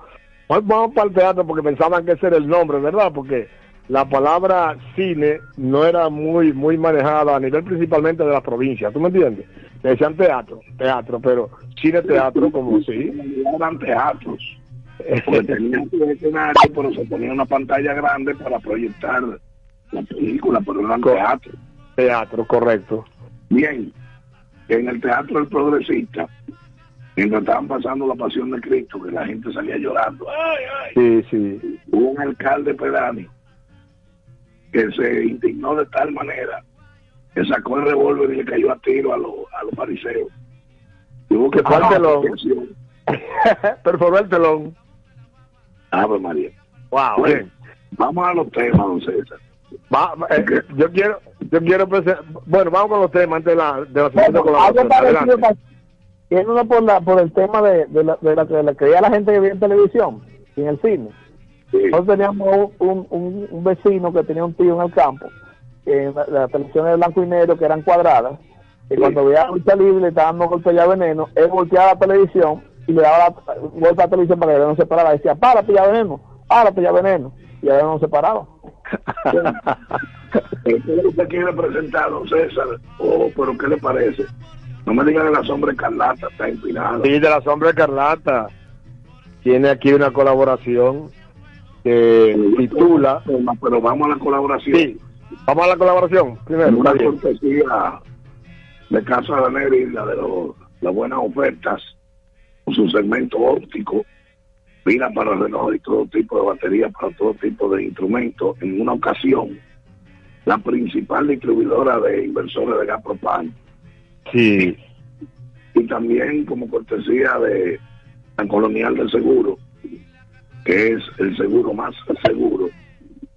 S4: Vamos- Vamos para el teatro porque pensaban que ese era el nombre, ¿verdad? Porque la palabra cine no era muy muy manejada a nivel principalmente de las provincias, ¿tú me entiendes? Le decían teatro, teatro, pero cine teatro como sí.
S15: eran teatros. Porque tenían escenario, pero se ponía una pantalla grande para proyectar la película, pero eran teatro.
S4: Teatro, correcto.
S15: Bien, en el teatro del progresista, mientras estaban pasando la pasión de Cristo, que la gente salía llorando, ay, ay,
S4: Sí, sí.
S15: hubo un alcalde pedáneo que se indignó de tal manera que sacó el revólver y le cayó a tiro a los, a los fariseos. Y hubo que
S4: ¿Cuál de
S15: la
S4: los-
S15: función.
S4: Perforó el telón.
S15: Ave María.
S4: Wow,
S15: Bueno,
S4: bien.
S15: vamos a los temas, don César.
S4: Va- eh, yo quiero, yo quiero bueno, vamos con los temas antes de la, de la
S5: Bueno, algo
S4: colaboración.
S5: parecido
S4: Adelante.
S5: pa- tiene uno por, la, por el tema de, de, la, de la que le creía la gente que veía en televisión y en el cine. Nosotros teníamos un, un, un vecino que tenía un tío en el campo, que la, la televisión de blanco y negro, que eran cuadradas, y cuando veía lucha libre le estaban dando golpes ya veneno, él volteaba la televisión y le daba la, golpe a la televisión para que no se parara. Decía, párate ya veneno, párate ya veneno. Y ahora no se paraba.
S15: ¿Qué es lo que usted quiere presentar, don César? Oh, pero ¿qué le parece? No me digan que la sombra escarlata está empinada.
S4: Sí, de la sombra escarlata. Tiene aquí una colaboración que titula.
S15: Pero vamos a la colaboración.
S4: Sí, vamos a la colaboración primero.
S15: una cortesía de Casa de Neri, la de los- las buenas ofertas, con su segmento óptico, pila para reloj y todo tipo de baterías para todo tipo de instrumentos. En una ocasión, la principal distribuidora de inversores de gas propano.
S4: Sí.
S15: Y también como cortesía de la Colonial de Seguro, que es el seguro más seguro,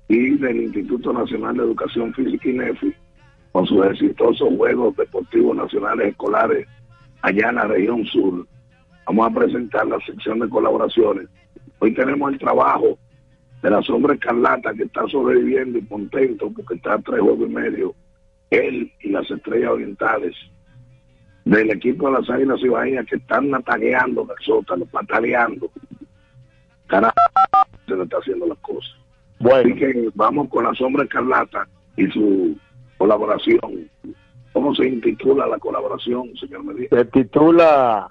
S15: y del Instituto Nacional de Educación Física INEFI, con sus exitosos Juegos Deportivos Nacionales Escolares allá en la región sur. Vamos a presentar la sección de colaboraciones. Hoy tenemos el trabajo de la sombra escarlata que está sobreviviendo y contento porque está a tres juegos y medio. Él y las estrellas orientales del equipo de las Águilas Ibaeñas que están ataqueando en el sótano, pataleando. Carajo, se le está haciendo las cosas.
S4: Bueno.
S15: Así que vamos con la sombra escarlata y su colaboración. ¿Cómo se intitula la colaboración, señor Medina?
S4: Se titula,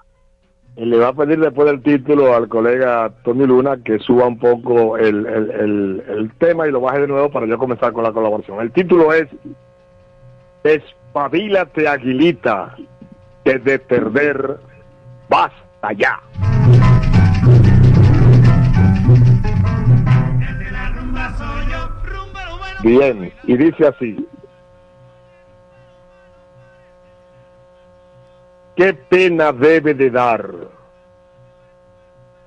S4: y le va a pedir después del título al colega Tony Luna que suba un poco el, el, el, el tema y lo baje de nuevo para yo comenzar con la colaboración. El título es Espabilate Aguilita, que de perder basta ya. Bien, y dice así. ¿Qué pena debe de dar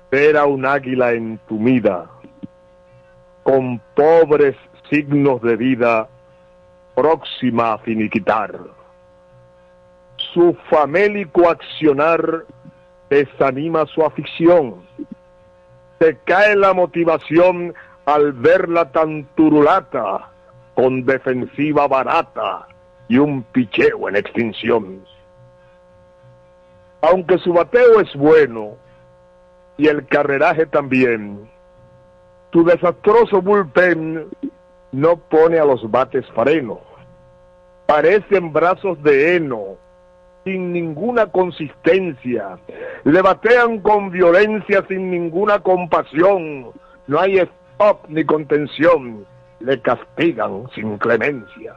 S4: ver a un águila entumida con pobres signos de vida próxima a finiquitar? Su famélico accionar desanima su afición. Se cae la motivación al verla tan turulata, con defensiva barata y un picheo en extinción. Aunque su bateo es bueno y el carreraje también, tu desastroso bullpen no pone a los bates freno. Parecen brazos de heno, sin ninguna consistencia. Le batean con violencia sin ninguna compasión. No hay ni contención. Le castigan sin clemencia.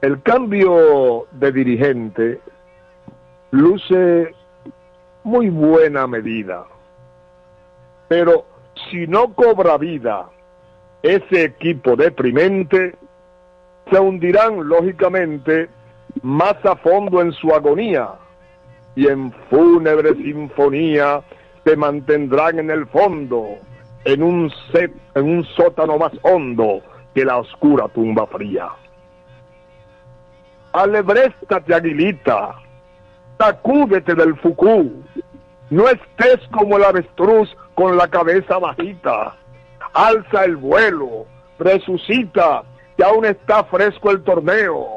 S4: El cambio de dirigente luce muy buena medida. Pero si no cobra vida ese equipo deprimente, se hundirán lógicamente más a fondo en su agonía y en fúnebre sinfonía se mantendrán en el fondo, en un, set, en un sótano más hondo que la oscura tumba fría. Alebréstate, aguilita, sacúdete del fucú, no estés como el avestruz con la cabeza bajita, alza el vuelo, resucita, que aún está fresco el torneo,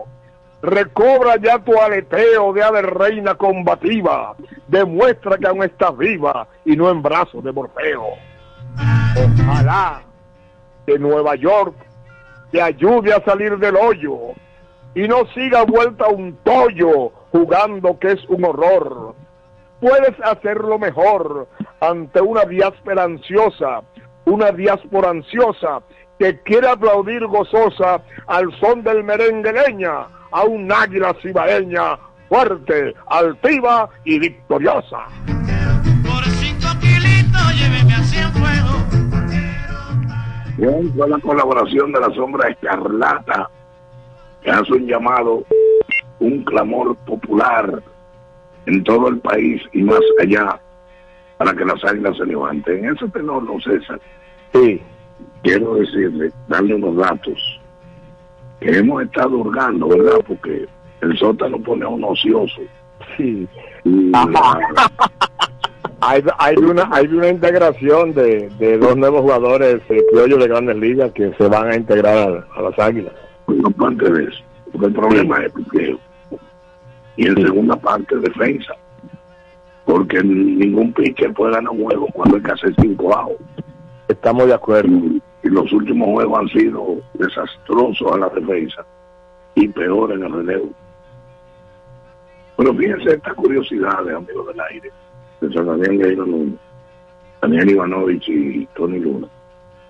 S4: recobra ya tu aleteo de ave reina combativa, demuestra que aún estás viva y no en brazos de Morfeo. Ojalá que Nueva York te ayude a salir del hoyo y no siga vuelta un tollo jugando que es un horror. Puedes hacerlo mejor ante una diáspora ansiosa, una diáspora ansiosa que quiere aplaudir gozosa al son del merengue leña a un águila cibaeña fuerte, altiva y victoriosa.
S3: Por cinco kilitos lléveme a Cienfuegos.
S15: Bien, fue la colaboración de la sombra escarlata que hace un llamado, un clamor popular en todo el país y más allá para que las águilas se levanten. En ese tenor, no César.
S5: Sí.
S15: Quiero decirle, darle unos datos que hemos estado hurgando, ¿verdad? Porque el sótano pone a un ocioso.
S5: Sí.
S15: Y
S5: Hay, hay una hay una integración de, de dos nuevos jugadores eh, criollos de grandes ligas que se van a integrar a, a las águilas.
S15: una parte de eso, porque el problema es piqueo. Y en segunda parte, defensa. Porque ningún pitcher puede ganar un juego cuando hay que hacer cinco outs.
S5: Estamos de acuerdo.
S15: Y, y los últimos juegos han sido desastrosos a la defensa y peor en el relevo. Pero fíjense estas curiosidades, amigos del aire, de San Daniel Guerrero Núñez, Daniel Ivanovich y Tony Luna.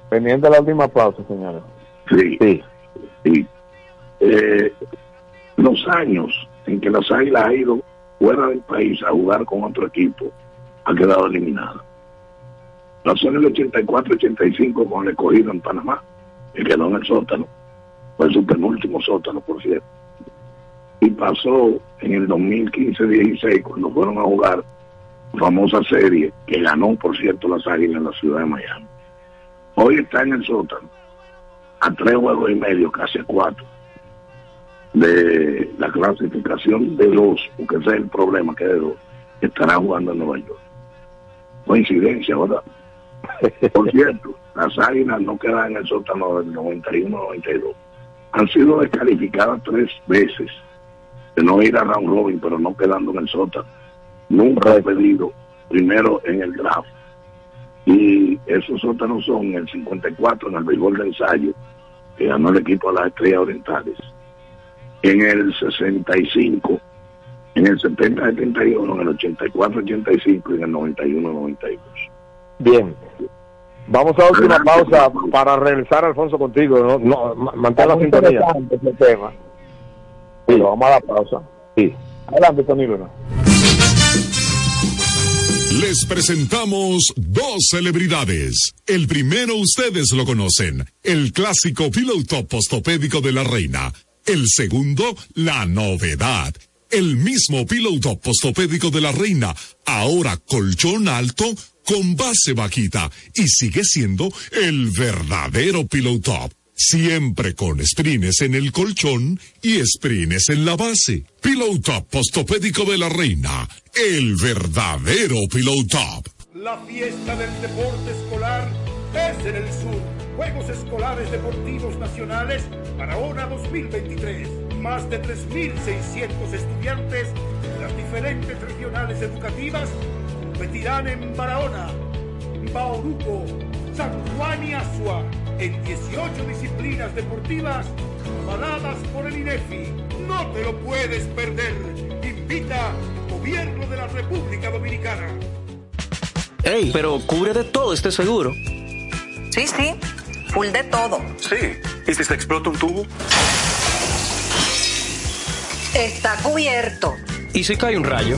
S5: Pendiente la última pausa, señora.
S15: Sí. Sí. Eh, los años en que las águilas ha ido fuera del país a jugar con otro equipo ha quedado eliminada. Pasó en el 84-85 con el escogido en Panamá, que quedó en el sótano. Fue su penúltimo sótano, por cierto. Y pasó en el 2015-16 cuando fueron a jugar famosa serie que ganó, por cierto, las águilas en la ciudad de Miami. Hoy está en el sótano a tres juegos y medio, casi cuatro, de la clasificación de dos, porque ese es el problema que de dos, estará jugando en Nueva York. Coincidencia, ¿verdad? Por cierto, las águilas no quedan en el sótano del 91-92. Han sido descalificadas tres veces de no ir a round robin, pero no quedando en el sótano. Nunca he pedido primero en el draft. Y esos sótanos son el 54 en el béisbol de ensayo, que ganó el equipo de las Estrellas Orientales. En el 65, en el 70-71, en el 84-85 y en el 91-92.
S5: Bien. Vamos a última pausa para regresar, Alfonso, contigo. No, no, ma- mantén la sintonía.
S16: ese tema.
S5: Sí, vamos a la pausa.
S16: Sí. Adelante, Tony Luna.
S6: Les presentamos dos celebridades. El primero ustedes lo conocen, el clásico Pillow Top postopédico de la reina. El segundo, la novedad. El mismo Pillow Top postopédico de la reina, ahora colchón alto con base bajita y sigue siendo el verdadero Pillow Top. Siempre con sprines en el colchón y sprines en la base. Pillow Top postopédico de la reina. El verdadero Pillow Top.
S12: La fiesta del deporte escolar es en el sur. Juegos Escolares Deportivos Nacionales Barahona 2023. Más de 3.600 estudiantes de las diferentes regionales educativas competirán en Barahona, Bauruco, San Juan y Asua en 18 disciplinas deportivas avaladas por el INEFI. No te lo puedes perder. Invita Gobierno de la República Dominicana.
S8: Ey, pero cubre de todo este seguro.
S9: Sí, sí, full de todo.
S10: Sí. ¿Y si se explota un tubo?
S9: Está cubierto.
S8: ¿Y si cae un rayo?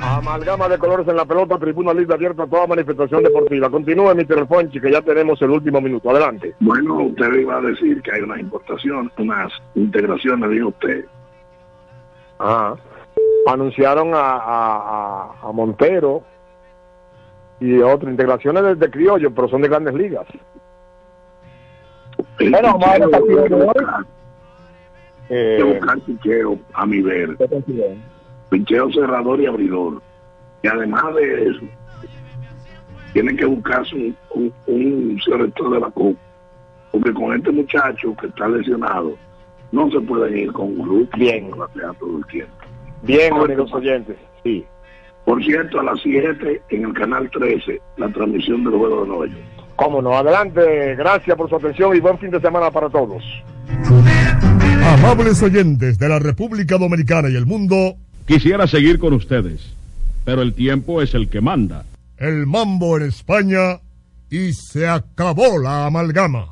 S5: Amalgama de colores en la pelota, tribuna libre abierta a toda manifestación deportiva. Continúe, Mr. Fonchi, que ya tenemos el último minuto. Adelante.
S15: Bueno, usted iba a decir que hay una importación, unas integraciones, dijo usted.
S5: Ah, anunciaron a, a, a- a Montero y otras integraciones de, de criollo, pero son de grandes ligas.
S15: El
S5: Bueno, vamos a
S15: buscar-
S5: Eh,
S15: que buscar picheo, a mi ver. Picheo cerrador y abridor. Y además de eso, tienen que buscarse un, un, un selector de la Copa. Porque con este muchacho que está lesionado, no se pueden ir con un grupo
S5: Bien.
S15: todo el tiempo.
S4: Bien, amigos oyentes, sí.
S15: Por cierto, a las 7 en el canal 13, la transmisión del juego de Nueva York.
S4: Cómo no, adelante, gracias por su atención y buen fin de semana para todos.
S1: Amables oyentes de la República Dominicana y el mundo,
S2: Quisiera seguir con ustedes, pero el tiempo es el que manda.
S1: el mambo en España y se acabó la amalgama.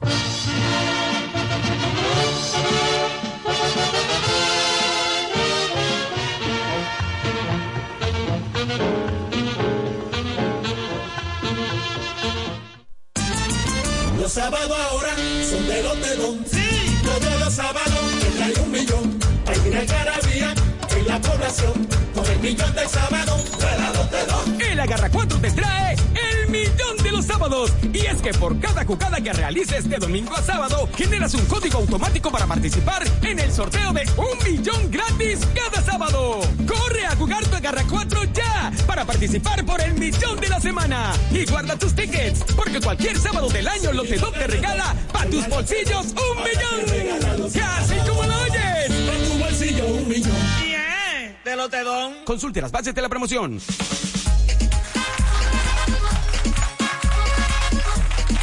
S17: Los sábados ahora son de Lotedón. Sí. Todos los sábados Con el millón del sábado de.
S18: El Agarra 4 te trae el millón de los sábados. Y es que por cada jugada que realices de domingo a sábado, generas un código automático para participar en el sorteo de un millón gratis cada sábado. Corre a jugar tu Agarra 4 ya para participar por el millón de la semana. Y guarda tus tickets, porque cualquier sábado del año Lotedón te regala para tus bolsillos un millón. Casi como lo oyes. Lotedón. Consulte las bases de la promoción.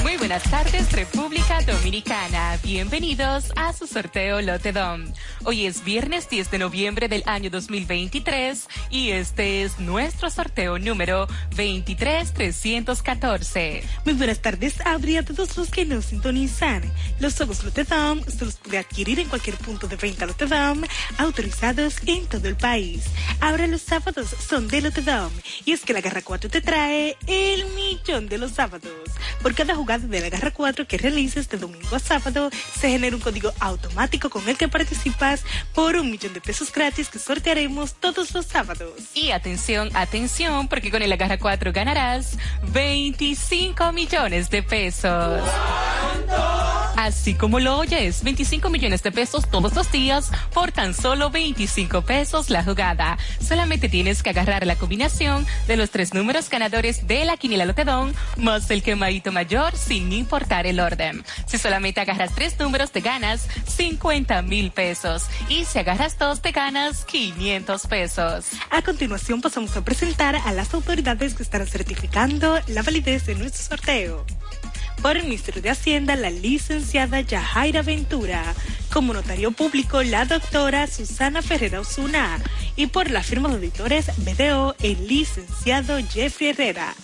S19: Muy buenas tardes, República Dominicana. Bienvenidos a su sorteo Lotedom. Hoy es viernes 10 de noviembre del año 2023 y este es nuestro sorteo número 23314.
S20: Muy buenas tardes, Audrey, a todos los que nos sintonizan. Los ojos Lotedom se los puede adquirir en cualquier punto de venta Lotedom, autorizados en todo el país. Ahora los sábados son de Lotedom y es que la Garra 4 te trae el millón de los sábados. Por cada jugada de la Garra 4 que realices de domingo a sábado, se genera un código automático con el que participas por un millón de pesos gratis que sortearemos todos los sábados.
S19: Y atención, atención, porque con el Agarra 4 ganarás 25 millones de pesos. Así como lo oyes, 25 millones de pesos todos los días por tan solo 25 pesos la jugada. Solamente tienes que agarrar la combinación de los tres números ganadores de la quiniela Lotedón más el quemadito mayor sin importar el orden. Si solamente agarras tres números te ganas 50 mil pesos y si agarras dos te ganas 500 pesos.
S20: A continuación pasamos a presentar a las autoridades que estarán certificando la validez de nuestro sorteo. Por el Ministerio de Hacienda, la licenciada Yajaira Ventura. Como notario público, la doctora Susana Ferreira Osuna. Y por la firma de auditores BDO, el licenciado Jeffrey Herrera.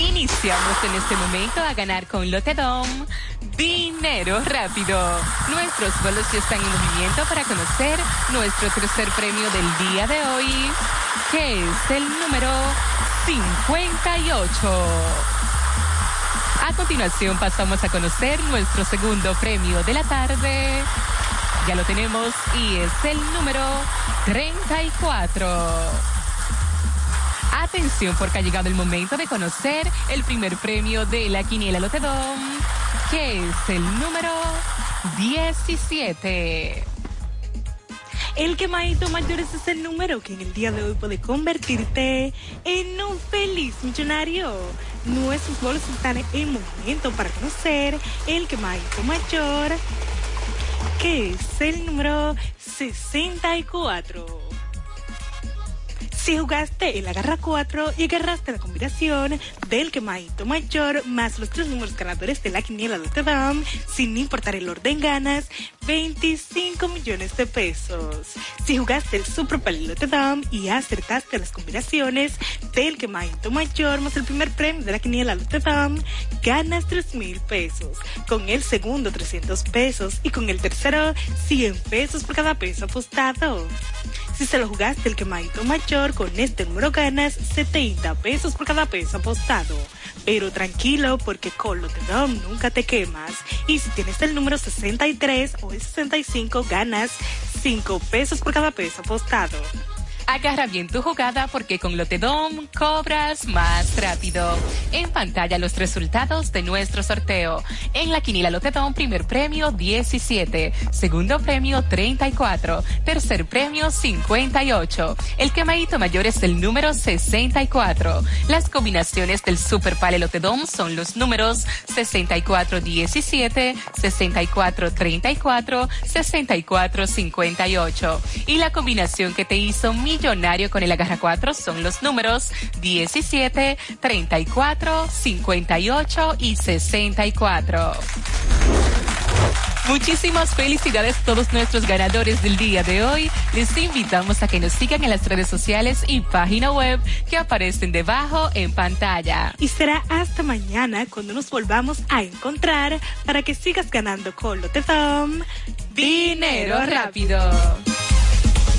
S19: Iniciamos en este momento a ganar con Lotedom dinero rápido. Nuestros bolos ya están en movimiento para conocer nuestro tercer premio del día de hoy, que es el número 58. A continuación pasamos a conocer nuestro segundo premio de la tarde. Ya lo tenemos y es el número 34. Atención porque ha llegado el momento de conocer el primer premio de la Quiniela Lotedom, que es el número 17.
S20: El quemadito mayor es el número que en el día de hoy puede convertirte en un feliz millonario. Nuestros bolos están en movimiento para conocer el quemadito mayor, que es el número 64. Si jugaste en la garra 4 y agarraste la combinación del quemadito mayor más los tres números ganadores de la quiniela de Tedam, sin importar el orden ganas 25 millones de pesos. Si jugaste el Super Palilo Tedam y acertaste las combinaciones del quemadito mayor más el primer premio de la quiniela de Tedam, ganas 3 mil pesos. Con el segundo 300 pesos y con el tercero 100 pesos por cada peso apostado. Si se lo jugaste el quemadito mayor, con este número ganas 70 pesos por cada peso apostado. Pero tranquilo, porque con Lotedom nunca te quemas. Y si tienes el número 63 o el 65, ganas 5 pesos por cada peso apostado.
S19: Agarra bien tu jugada porque con Lotedom cobras más rápido. En pantalla los resultados de nuestro sorteo. En la quinila Lotedom, primer premio 17, segundo premio 34, tercer premio 58. El quemadito mayor es el número 64. Las combinaciones del Super Pale Lotedom son los números 6417, 6434, 6458. Y la combinación que te hizo millonario con el Agarra 4 son los números 17, 34, 58 y 64. Muchísimas felicidades a todos nuestros ganadores del día de hoy. Les invitamos a que nos sigan en las redes sociales y página web que aparecen debajo en pantalla.
S20: Y será hasta mañana cuando nos volvamos a encontrar para que sigas ganando con Lotedom.
S19: Dinero rápido.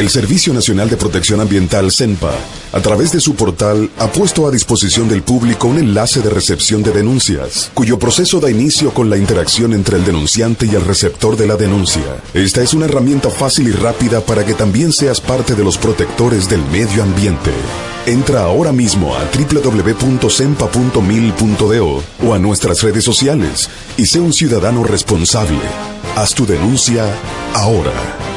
S21: El Servicio Nacional de Protección Ambiental CENPA, a través de su portal, ha puesto a disposición del público un enlace de recepción de denuncias, cuyo proceso da inicio con la interacción entre el denunciante y el receptor de la denuncia. Esta es una herramienta fácil y rápida para que también seas parte de los protectores del medio ambiente. Entra ahora mismo a www.sempa.mil.do o a nuestras redes sociales y sé un ciudadano responsable. Haz tu denuncia ahora.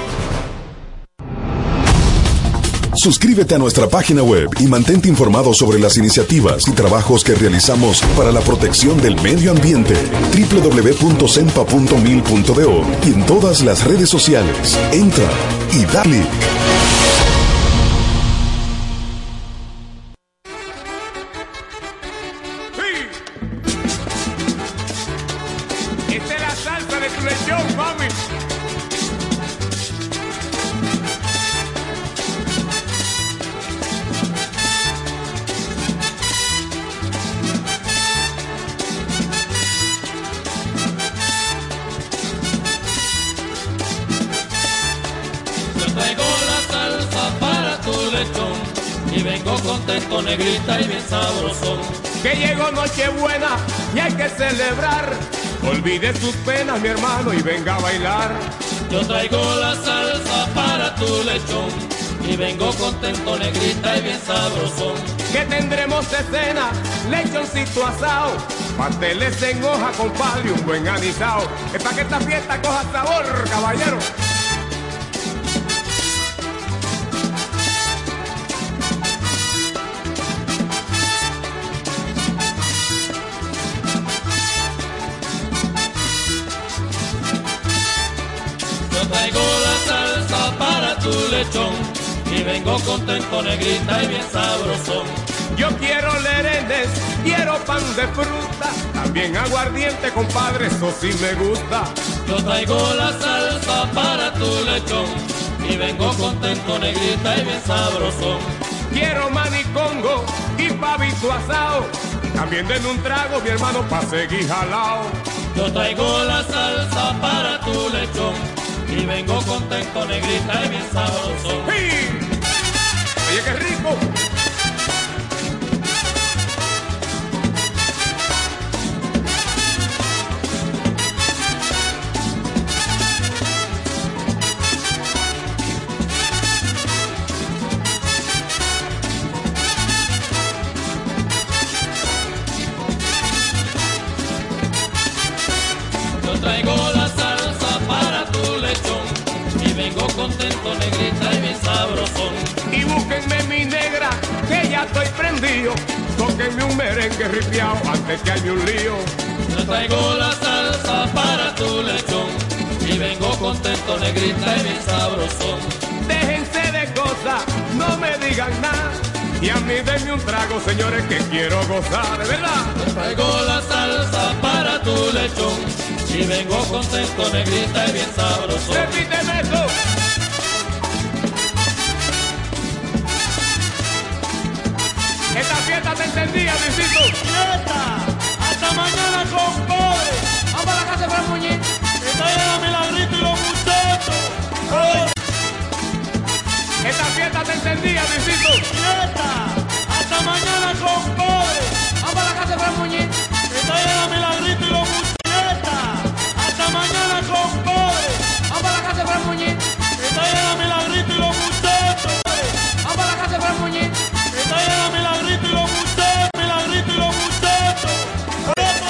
S21: Suscríbete a nuestra página web y mantente informado sobre las iniciativas y trabajos que realizamos para la protección del medio ambiente. www.sempa.mil.do y en todas las redes sociales. Entra y dale.
S22: Pasteles en hoja, compadre, un buen anisao. Es para que esta fiesta coja sabor, caballero.
S23: Yo traigo la salsa para tu lechón y vengo contento, negrita y bien sabrosón.
S22: Yo quiero lerenes, quiero pan de fruta, también aguardiente, compadre, eso sí me gusta.
S23: Yo traigo la salsa para tu lechón y vengo contento, negrita y bien sabrosón.
S22: Quiero manicongo y pavito asado, también denme un trago, mi hermano, pa' seguir jalao.
S23: Yo traigo la salsa para tu lechón y vengo contento, negrita y bien sabrosón.
S22: Oye, ya estoy prendido. Tóquenme un merengue ripiao antes que haya un lío.
S23: Yo traigo la salsa para tu lechón y vengo contento, negrita y bien sabrosón.
S22: Déjense de cosas, no me digan nada. Y a mí denme un trago, señores, que quiero gozar, de verdad.
S23: Yo traigo la salsa para tu lechón y vengo contento, negrita y bien sabrosón.
S22: Repíteme eso. ya te entendía, Luisito.
S3: ¡Quieta! ¡Hasta mañana, compadre! ¡Vamos para la casa para el muñeco! ¡Está llena milagrito y los muchachos!
S22: ¡Esta fiesta te entendía, Luisito! ¡Quieta! ¡Hasta mañana, compadre!